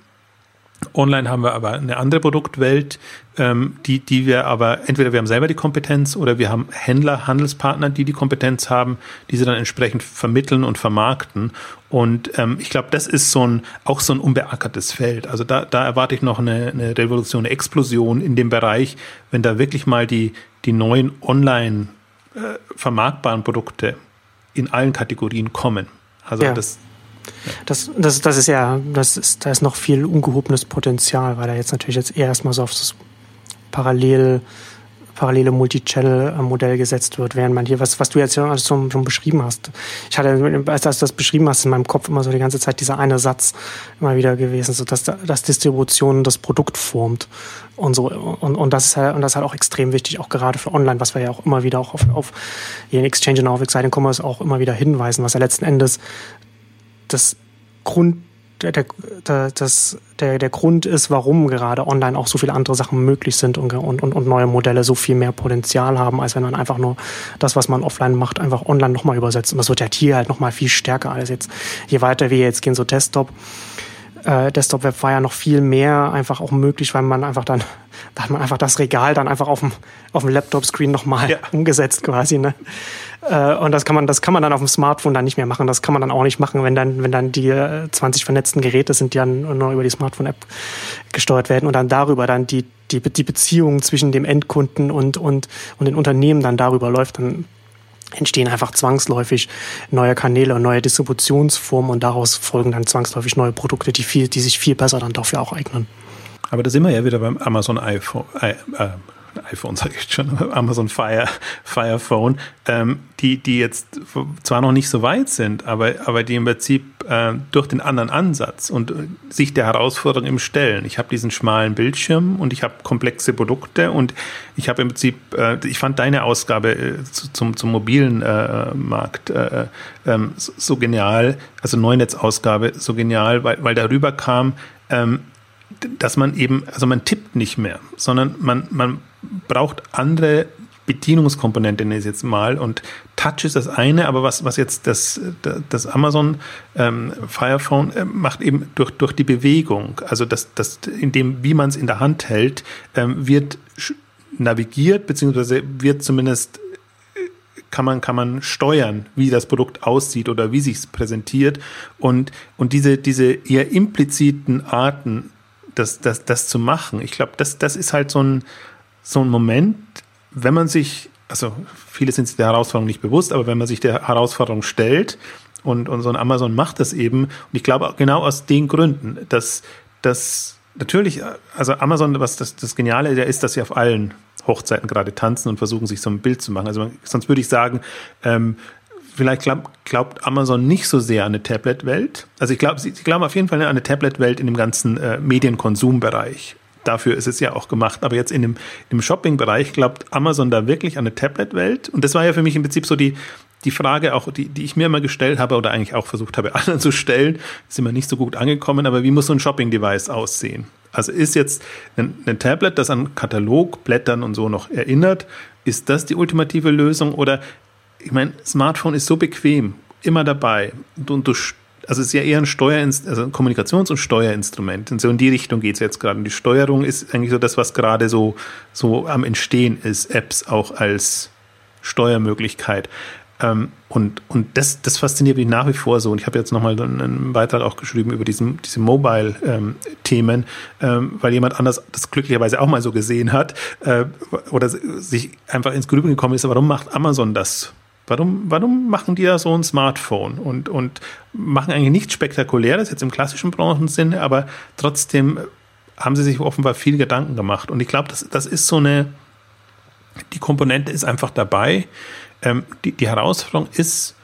Online haben wir aber eine andere Produktwelt, ähm, die, die wir aber entweder wir haben selber die Kompetenz oder wir haben Händler, Handelspartner, die die Kompetenz haben, die sie dann entsprechend vermitteln und vermarkten. Und ähm, ich glaube, das ist so ein auch so ein unbeackertes Feld. Also da, da erwarte ich noch eine, eine Revolution, eine Explosion in dem Bereich, wenn da wirklich mal die, die neuen online äh, vermarktbaren Produkte in allen Kategorien kommen. Also ja. das das, das, das ist ja, das ist, da ist noch viel ungehobenes Potenzial, weil da jetzt natürlich jetzt eher erstmal so auf das parallel, parallele Multi-Channel-Modell gesetzt wird, während man hier, was, was du jetzt ja schon, schon beschrieben hast. Ich hatte, als du das beschrieben hast, in meinem Kopf immer so die ganze Zeit dieser eine Satz immer wieder gewesen, so dass, dass Distribution das Produkt formt und so. Und, und das ist halt, und das ist halt auch extrem wichtig, auch gerade für online, was wir ja auch immer wieder auch auf, auf in Exchange und auf Exciting Commerce auch immer wieder hinweisen, was ja letzten Endes das Grund, der, der, das, der, der Grund ist, warum gerade online auch so viele andere Sachen möglich sind und, und, und neue Modelle so viel mehr Potenzial haben, als wenn man einfach nur das, was man offline macht, einfach online nochmal übersetzt. Und das wird ja hier halt nochmal viel stärker als jetzt, je weiter wir jetzt gehen, so Desktop äh, Desktop Web war ja noch viel mehr einfach auch möglich, weil man einfach dann, da hat man einfach das Regal dann einfach auf dem, auf dem Laptop-Screen nochmal ja. umgesetzt quasi, ne? Äh, und das kann man, das kann man dann auf dem Smartphone dann nicht mehr machen. Das kann man dann auch nicht machen, wenn dann, wenn dann die 20 äh, vernetzten Geräte sind, die dann nur über die Smartphone-App gesteuert werden und dann darüber dann die, die, die Beziehung zwischen dem Endkunden und, und, und den Unternehmen dann darüber läuft, dann entstehen einfach zwangsläufig neue Kanäle und neue Distributionsformen und daraus folgen dann zwangsläufig neue Produkte, die viel, die sich viel besser dann dafür auch eignen. Aber da sind wir ja wieder beim Amazon iPhone, äh, iPhone sage ich schon, Amazon Fire, Fire Phone, ähm, die, die jetzt zwar noch nicht so weit sind, aber, aber die im Prinzip äh, durch den anderen Ansatz und äh, sich der Herausforderung im Stellen. Ich habe diesen schmalen Bildschirm und ich habe komplexe Produkte und ich habe im Prinzip, äh, ich fand deine Ausgabe äh, zu, zum, zum mobilen äh, Markt äh, ähm, so, so, genial, also Neunetz-Ausgabe so genial, weil, weil darüber kam, ähm, dass man eben, also man tippt nicht mehr, sondern man, man braucht andere Bedienungskomponente nenne ich jetzt mal und Touch ist das eine, aber was, was jetzt das, das Amazon ähm, Fire Phone äh, macht eben durch, durch die Bewegung, also das, das, in dem, wie man es in der Hand hält, ähm, wird navigiert, beziehungsweise wird zumindest äh, kann man, kann man steuern, wie das Produkt aussieht oder wie sich es präsentiert. Und, und diese, diese eher impliziten Arten, das, das, das zu machen, ich glaube, das, das ist halt so ein, so ein Moment, wenn man sich, also viele sind sich der Herausforderung nicht bewusst, aber wenn man sich der Herausforderung stellt und, und so ein Amazon macht das eben, und ich glaube genau aus den Gründen, dass, dass natürlich, also Amazon, was das, das Geniale ist, dass sie auf allen Hochzeiten gerade tanzen und versuchen, sich so ein Bild zu machen. Also sonst würde ich sagen, ähm, vielleicht glaub, glaubt Amazon nicht so sehr an eine Tablet-Welt. Also ich glaube, sie, sie glauben auf jeden Fall an eine Tablet-Welt in dem ganzen äh, Medienkonsumbereich dafür ist es ja auch gemacht. Aber jetzt in dem, im Shopping-Bereich glaubt Amazon da wirklich an eine Tablet-Welt. Und das war ja für mich im Prinzip so die, die Frage auch, die, die ich mir immer gestellt habe oder eigentlich auch versucht habe, anderen zu stellen, ist immer nicht so gut angekommen, aber wie muss so ein Shopping-Device aussehen? Also ist jetzt ein, ein Tablet, das an Katalog, Blättern und so noch erinnert, ist das die ultimative Lösung? Oder ich meine, Smartphone ist so bequem, immer dabei. Und, du also es ist ja eher ein Steuerinst also ein Kommunikations- und Steuerinstrument. Und so in die Richtung geht es jetzt gerade. Und die Steuerung ist eigentlich so das, was gerade so, so am Entstehen ist, Apps auch als Steuermöglichkeit. Ähm, und und das, das fasziniert mich nach wie vor so. Und ich habe jetzt nochmal einen Beitrag auch geschrieben über diesen, diese Mobile-Themen, ähm, ähm, weil jemand anders das glücklicherweise auch mal so gesehen hat äh, oder sich einfach ins Grübeln gekommen ist, warum macht Amazon das Warum, warum machen die da so ein Smartphone und, und machen eigentlich nichts Spektakuläres, jetzt im klassischen Branchensinne, aber trotzdem haben sie sich offenbar viel Gedanken gemacht. Und ich glaube, das, das ist so eine, die Komponente ist einfach dabei. Ähm, die, die Herausforderung ist,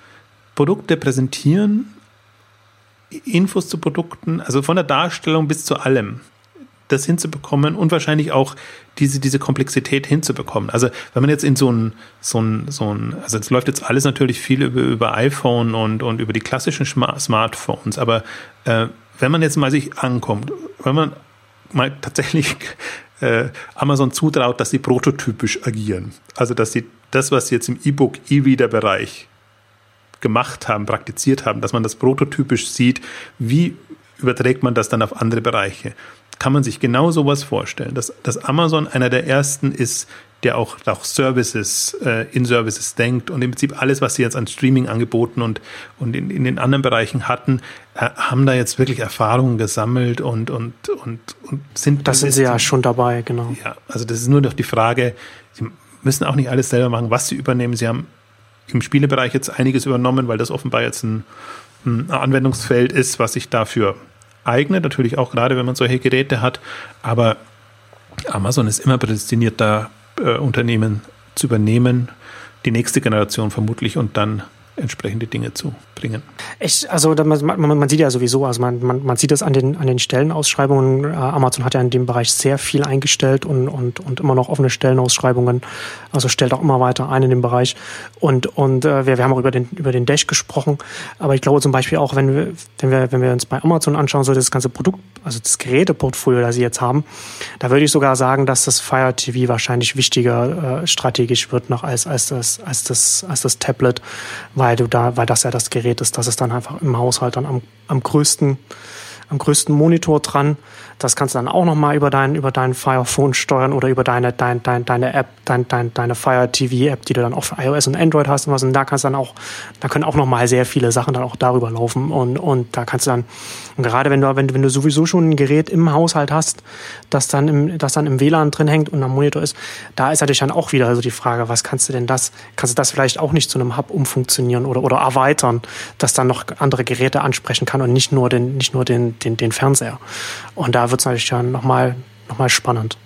Produkte präsentieren, Infos zu Produkten, also von der Darstellung bis zu allem das hinzubekommen und wahrscheinlich auch diese, diese Komplexität hinzubekommen. Also wenn man jetzt in so ein, so ein, so ein, also es läuft jetzt alles natürlich viel über, über iPhone und, und über die klassischen Smartphones, aber äh, wenn man jetzt mal sich ankommt, wenn man mal tatsächlich äh, Amazon zutraut, dass sie prototypisch agieren, also dass sie das, was sie jetzt im E-Book, E-Reader-Bereich gemacht haben, praktiziert haben, dass man das prototypisch sieht, wie überträgt man das dann auf andere Bereiche kann man sich genau sowas vorstellen, dass, dass Amazon einer der ersten ist, der auch, auch Services, äh, in Services denkt und im Prinzip alles, was sie jetzt an Streaming-Angeboten und, und in, in den anderen Bereichen hatten, äh, haben da jetzt wirklich Erfahrungen gesammelt und, und, und, und sind. Das sind sie ja schon dabei, genau. Ja, also das ist nur noch die Frage, sie müssen auch nicht alles selber machen, was sie übernehmen. Sie haben im Spielebereich jetzt einiges übernommen, weil das offenbar jetzt ein, ein Anwendungsfeld ist, was sich dafür eignet, natürlich auch gerade, wenn man solche Geräte hat. Aber Amazon ist immer prädestiniert, da äh, Unternehmen zu übernehmen, die nächste Generation vermutlich und dann entsprechende Dinge zu bringen. Ich, also man, man, sieht ja sowieso, also man, man, man sieht es an den, an den Stellenausschreibungen. Äh, Amazon hat ja in dem Bereich sehr viel eingestellt und, und, und immer noch offene Stellenausschreibungen. Also stellt auch immer weiter ein in dem Bereich. Und, und äh, wir, wir haben auch über den, über den Dash gesprochen. Aber ich glaube zum Beispiel auch, wenn wir, wenn wir, wenn wir uns bei Amazon anschauen, so das ganze Produkt, also das Geräteportfolio, das sie jetzt haben, da würde ich sogar sagen, dass das Fire TV wahrscheinlich wichtiger äh, strategisch wird noch als, als, das, als, das, als das Tablet, weil du da, weil das ja das Gerät ist, das es dann einfach im Haushalt dann am, am größten am größten Monitor dran. Das kannst du dann auch nochmal über dein, über dein Fire Phone steuern oder über deine, dein, dein, deine App, dein, dein, deine Fire TV App, die du dann auch für iOS und Android hast und was. Und da kannst du dann auch, da können auch nochmal sehr viele Sachen dann auch darüber laufen. Und, und da kannst du dann, gerade wenn du, wenn, wenn du sowieso schon ein Gerät im Haushalt hast, das dann im, das dann im WLAN drin hängt und am Monitor ist, da ist natürlich dann auch wieder so die Frage, was kannst du denn das, kannst du das vielleicht auch nicht zu einem Hub umfunktionieren oder, oder erweitern, dass dann noch andere Geräte ansprechen kann und nicht nur den, nicht nur den, den, den Fernseher. Und da wird es natürlich dann nochmal noch mal spannend.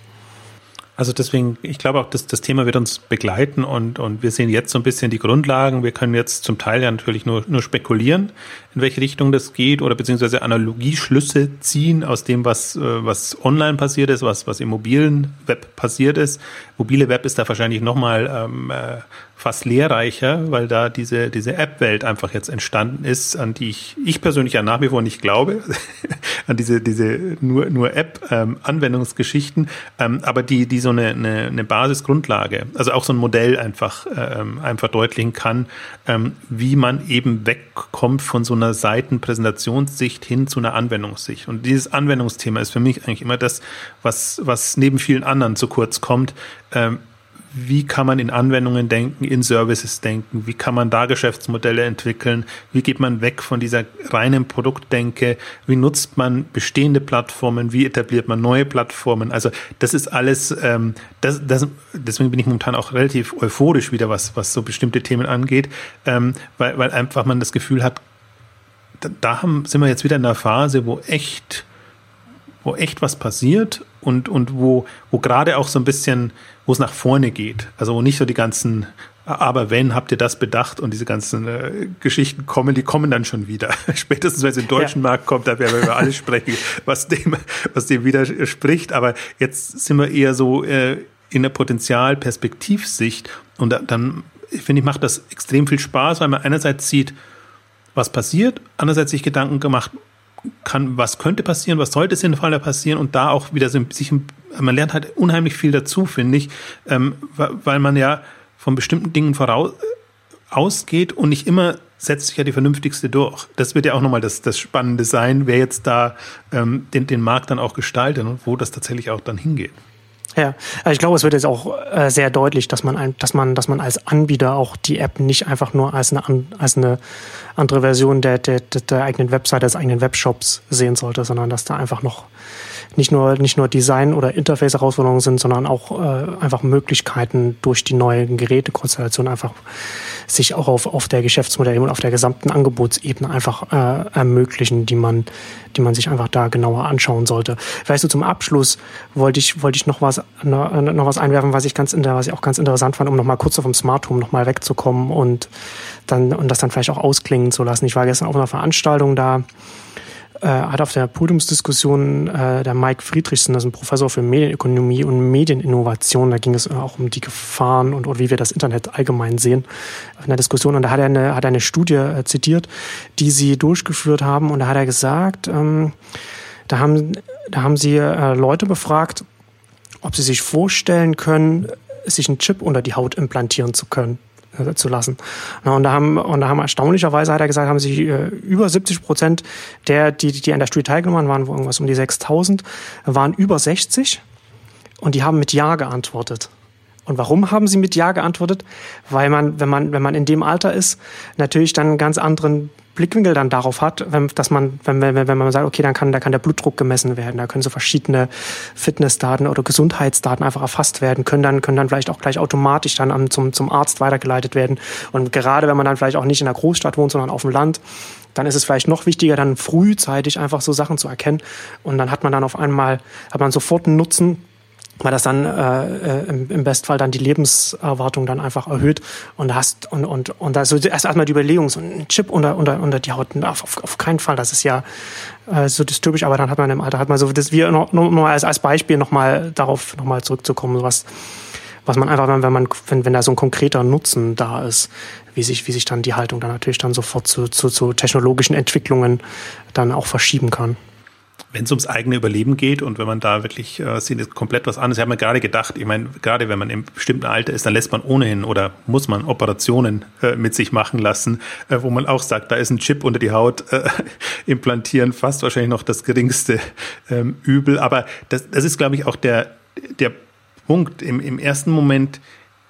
Also deswegen, ich glaube auch, dass das Thema wird uns begleiten und, und wir sehen jetzt so ein bisschen die Grundlagen. Wir können jetzt zum Teil ja natürlich nur, nur spekulieren, in welche Richtung das geht oder beziehungsweise Analogieschlüsse ziehen aus dem, was, äh, was online passiert ist, was, was im mobilen Web passiert ist. Mobile Web ist da wahrscheinlich nochmal ähm, äh, fast lehrreicher, weil da diese, diese App-Welt einfach jetzt entstanden ist, an die ich, ich persönlich ja nach wie vor nicht glaube, an diese, diese nur, nur App-Anwendungsgeschichten, ähm, aber die, die so eine, eine, eine Basisgrundlage, also auch so ein Modell einfach, ähm, einfach deutlichen kann, ähm, wie man eben wegkommt von so einer Seitenpräsentationssicht hin zu einer Anwendungssicht. Und dieses Anwendungsthema ist für mich eigentlich immer das, was, was neben vielen anderen zu kurz kommt. Wie kann man in Anwendungen denken, in Services denken, wie kann man da Geschäftsmodelle entwickeln, wie geht man weg von dieser reinen Produktdenke, wie nutzt man bestehende Plattformen, wie etabliert man neue Plattformen. Also das ist alles, ähm, das, das, deswegen bin ich momentan auch relativ euphorisch wieder, was, was so bestimmte Themen angeht, ähm, weil, weil einfach man das Gefühl hat, da, da haben, sind wir jetzt wieder in einer Phase, wo echt wo echt was passiert und, und wo, wo gerade auch so ein bisschen, wo es nach vorne geht. Also wo nicht so die ganzen, aber wenn, habt ihr das bedacht und diese ganzen äh, Geschichten kommen, die kommen dann schon wieder. Spätestens, wenn es im deutschen ja. Markt kommt, da werden wir über alles sprechen, was dem, was dem widerspricht. Aber jetzt sind wir eher so äh, in der Potenzialperspektivsicht und da, dann, finde ich, macht das extrem viel Spaß, weil man einerseits sieht, was passiert, andererseits sich Gedanken gemacht, kann, was könnte passieren, was sollte sinnvoller passieren und da auch wieder sich, man lernt halt unheimlich viel dazu, finde ich, ähm, weil man ja von bestimmten Dingen voraus ausgeht und nicht immer setzt sich ja die vernünftigste durch. Das wird ja auch nochmal das, das Spannende sein, wer jetzt da ähm, den, den Markt dann auch gestaltet und wo das tatsächlich auch dann hingeht. Ja, ich glaube, es wird jetzt auch äh, sehr deutlich, dass man, ein, dass man, dass man als Anbieter auch die App nicht einfach nur als eine, als eine andere Version der, der, der eigenen Webseite, des eigenen Webshops sehen sollte, sondern dass da einfach noch nicht nur, nicht nur Design- oder Interface-Herausforderungen sind, sondern auch äh, einfach Möglichkeiten durch die neuen Gerätekonstellation einfach sich auch auf, auf der Geschäftsmodell und auf der gesamten Angebotsebene einfach äh, ermöglichen, die man, die man sich einfach da genauer anschauen sollte. Weißt du, zum Abschluss wollte ich, wollte ich noch was, noch was einwerfen, was ich ganz, was ich auch ganz interessant fand, um nochmal kurz vom Smart Home nochmal wegzukommen und dann, und das dann vielleicht auch ausklingen zu lassen. Ich war gestern auf einer Veranstaltung da, äh, hat auf der Podiumsdiskussion äh, der Mike Friedrichsen, das ist ein Professor für Medienökonomie und Medieninnovation, da ging es auch um die Gefahren und, und wie wir das Internet allgemein sehen, in der Diskussion. Und da hat er eine, hat eine Studie äh, zitiert, die sie durchgeführt haben. Und da hat er gesagt, ähm, da haben, da haben sie äh, Leute befragt, ob sie sich vorstellen können, sich einen Chip unter die Haut implantieren zu können. Äh, zu lassen. und da haben und da haben erstaunlicherweise hat er gesagt, haben sich äh, über 70 Prozent der, die die an der Studie teilgenommen haben, waren irgendwas um die 6.000, waren über 60 und die haben mit Ja geantwortet. Und warum haben sie mit Ja geantwortet? Weil man, wenn man, wenn man in dem Alter ist, natürlich dann einen ganz anderen Blickwinkel dann darauf hat, wenn, dass man, wenn, wenn, wenn man sagt, okay, dann kann, da kann der Blutdruck gemessen werden, da können so verschiedene Fitnessdaten oder Gesundheitsdaten einfach erfasst werden, können dann, können dann vielleicht auch gleich automatisch dann am, zum, zum Arzt weitergeleitet werden. Und gerade wenn man dann vielleicht auch nicht in der Großstadt wohnt, sondern auf dem Land, dann ist es vielleicht noch wichtiger, dann frühzeitig einfach so Sachen zu erkennen. Und dann hat man dann auf einmal, hat man sofort einen Nutzen, weil das dann äh, im, im Bestfall dann die Lebenserwartung dann einfach erhöht und hast und und und also erst erstmal die Überlegung so ein Chip unter unter unter die Haut auf, auf, auf keinen Fall das ist ja äh, so dystopisch aber dann hat man im Alter hat man so das wir noch, noch mal als als Beispiel noch mal darauf noch mal zurückzukommen was was man einfach wenn man wenn wenn da so ein konkreter Nutzen da ist wie sich wie sich dann die Haltung dann natürlich dann sofort zu zu, zu technologischen Entwicklungen dann auch verschieben kann wenn es ums eigene Überleben geht und wenn man da wirklich äh, sieht, komplett was anderes. Ich habe mir gerade gedacht, ich meine, gerade wenn man im bestimmten Alter ist, dann lässt man ohnehin oder muss man Operationen äh, mit sich machen lassen, äh, wo man auch sagt, da ist ein Chip unter die Haut äh, implantieren, fast wahrscheinlich noch das geringste ähm, Übel. Aber das, das ist, glaube ich, auch der, der Punkt. Im, Im ersten Moment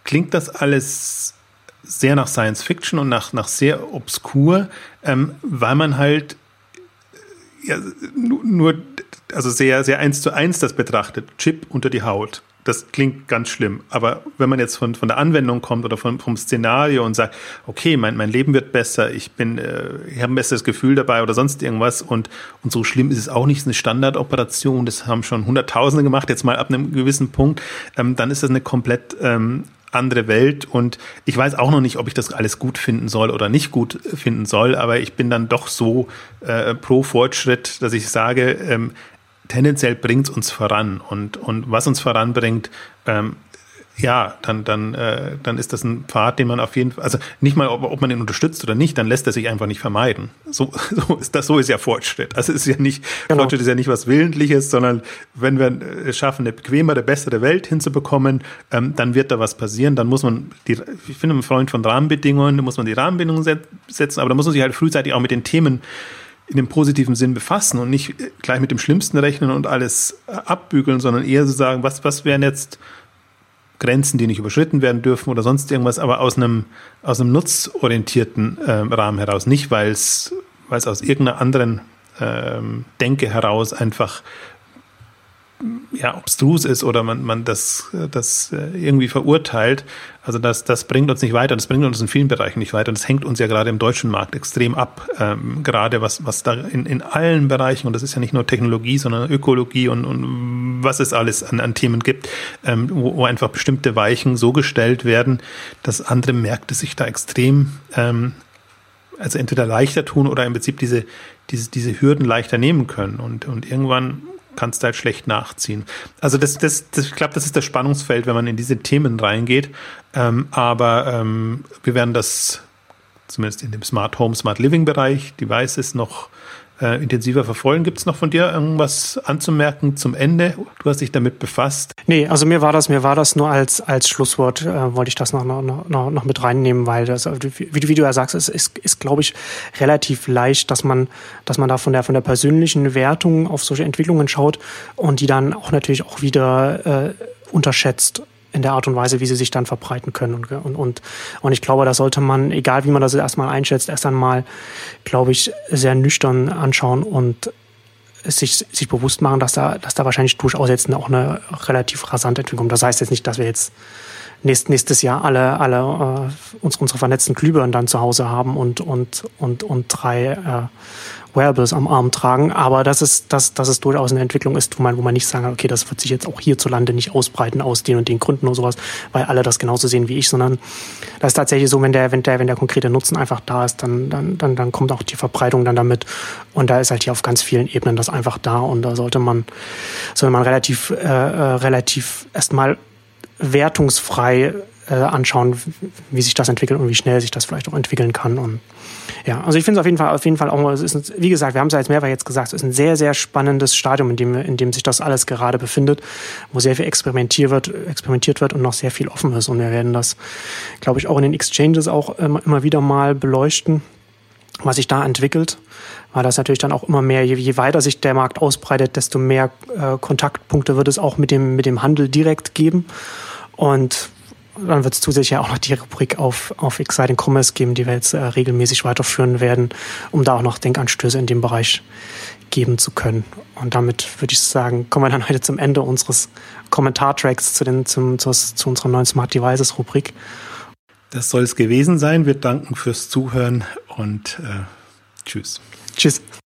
klingt das alles sehr nach Science Fiction und nach, nach sehr obskur, ähm, weil man halt ja, nur, also sehr, sehr eins zu eins das betrachtet. Chip unter die Haut. das klingt ganz schlimm. Aber wenn man jetzt von, von der Anwendung kommt oder von, vom Szenario und sagt, okay, mein, mein Leben wird besser, ich bin, äh, ich habe ein besseres Gefühl dabei oder sonst irgendwas und, und so schlimm ist es auch nicht, eine Standardoperation, das haben schon Hunderttausende gemacht, jetzt mal ab einem gewissen Punkt, ähm, dann ist das eine komplett ähm, andere Welt und ich weiß auch noch nicht, ob ich das alles gut finden soll oder nicht gut finden soll, aber ich bin dann doch so äh, pro Fortschritt, dass ich sage, ähm, tendenziell bringt es uns voran. Und, und was uns voranbringt, ähm, ja, dann, dann, äh, dann ist das ein Pfad, den man auf jeden Fall, also nicht mal, ob, ob man ihn unterstützt oder nicht, dann lässt er sich einfach nicht vermeiden. So, so ist das, so ist ja Fortschritt. Also ist ja nicht, genau. Fortschritt ist ja nicht was Willentliches, sondern wenn wir es schaffen, eine bequemere, bessere Welt hinzubekommen, ähm, dann wird da was passieren. Dann muss man, die, ich finde, ein Freund von Rahmenbedingungen, da muss man die Rahmenbedingungen setzen, aber da muss man sich halt frühzeitig auch mit den Themen in dem positiven Sinn befassen und nicht gleich mit dem Schlimmsten rechnen und alles äh, abbügeln, sondern eher so sagen, was, was wären jetzt Grenzen, die nicht überschritten werden dürfen oder sonst irgendwas, aber aus einem, aus einem nutzorientierten äh, Rahmen heraus, nicht weil es, aus irgendeiner anderen ähm, Denke heraus einfach ja, obstrus ist oder man, man das, das äh, irgendwie verurteilt. Also das, das bringt uns nicht weiter. Das bringt uns in vielen Bereichen nicht weiter. Das hängt uns ja gerade im deutschen Markt extrem ab. Ähm, gerade was, was da in, in allen Bereichen, und das ist ja nicht nur Technologie, sondern Ökologie und, und was es alles an, an Themen gibt, ähm, wo, wo einfach bestimmte Weichen so gestellt werden, dass andere Märkte sich da extrem ähm, also entweder leichter tun oder im Prinzip diese, diese, diese Hürden leichter nehmen können. Und, und irgendwann kannst du halt schlecht nachziehen. Also das, das, das ich glaube, das ist das Spannungsfeld, wenn man in diese Themen reingeht. Ähm, aber ähm, wir werden das zumindest in dem Smart Home, Smart Living Bereich, Devices noch äh, intensiver verfolgen. Gibt es noch von dir irgendwas anzumerken zum Ende? Du hast dich damit befasst. Nee, also mir war das, mir war das nur als, als Schlusswort, äh, wollte ich das noch, noch, noch, noch mit reinnehmen, weil das, wie, wie du ja sagst, es ist, ist, glaube ich, relativ leicht, dass man, dass man da von der, von der persönlichen Wertung auf solche Entwicklungen schaut und die dann auch natürlich auch wieder äh, unterschätzt in der Art und Weise, wie sie sich dann verbreiten können. Und, und, und, und ich glaube, da sollte man, egal wie man das erstmal einschätzt, erst einmal, glaube ich, sehr nüchtern anschauen und sich, sich bewusst machen, dass da, dass da wahrscheinlich durchaus jetzt auch eine relativ rasante Entwicklung kommt. Das heißt jetzt nicht, dass wir jetzt nächst, nächstes Jahr alle, alle äh, unsere, unsere vernetzten Glühbirnen dann zu Hause haben und, und, und, und drei äh, Wearables am Arm tragen, aber dass es, dass, dass es durchaus eine Entwicklung ist, wo man, wo man nicht sagen kann, okay, das wird sich jetzt auch hierzulande nicht ausbreiten aus den und den Gründen und sowas, weil alle das genauso sehen wie ich, sondern das ist tatsächlich so, wenn der, wenn der, wenn der konkrete Nutzen einfach da ist, dann, dann, dann, dann kommt auch die Verbreitung dann damit. Und da ist halt hier auf ganz vielen Ebenen das einfach da und da sollte man, sollte man relativ, äh, äh relativ erstmal wertungsfrei äh, anschauen, wie sich das entwickelt und wie schnell sich das vielleicht auch entwickeln kann. Und ja, also ich finde es auf jeden Fall, auf jeden Fall auch, es ist, wie gesagt, wir haben es ja jetzt mehrfach jetzt gesagt, es ist ein sehr, sehr spannendes Stadium, in dem, in dem sich das alles gerade befindet, wo sehr viel experimentiert wird, experimentiert wird und noch sehr viel offen ist. Und wir werden das, glaube ich, auch in den Exchanges auch immer, immer wieder mal beleuchten, was sich da entwickelt weil das natürlich dann auch immer mehr, je, je weiter sich der Markt ausbreitet, desto mehr äh, Kontaktpunkte wird es auch mit dem, mit dem Handel direkt geben. Und dann wird es zusätzlich ja auch noch die Rubrik auf, auf Exciting Commerce geben, die wir jetzt äh, regelmäßig weiterführen werden, um da auch noch Denkanstöße in dem Bereich geben zu können. Und damit würde ich sagen, kommen wir dann heute zum Ende unseres Kommentartracks zu, den, zum, zu, zu unserer neuen Smart Devices Rubrik. Das soll es gewesen sein. Wir danken fürs Zuhören und äh, tschüss. Tschüss.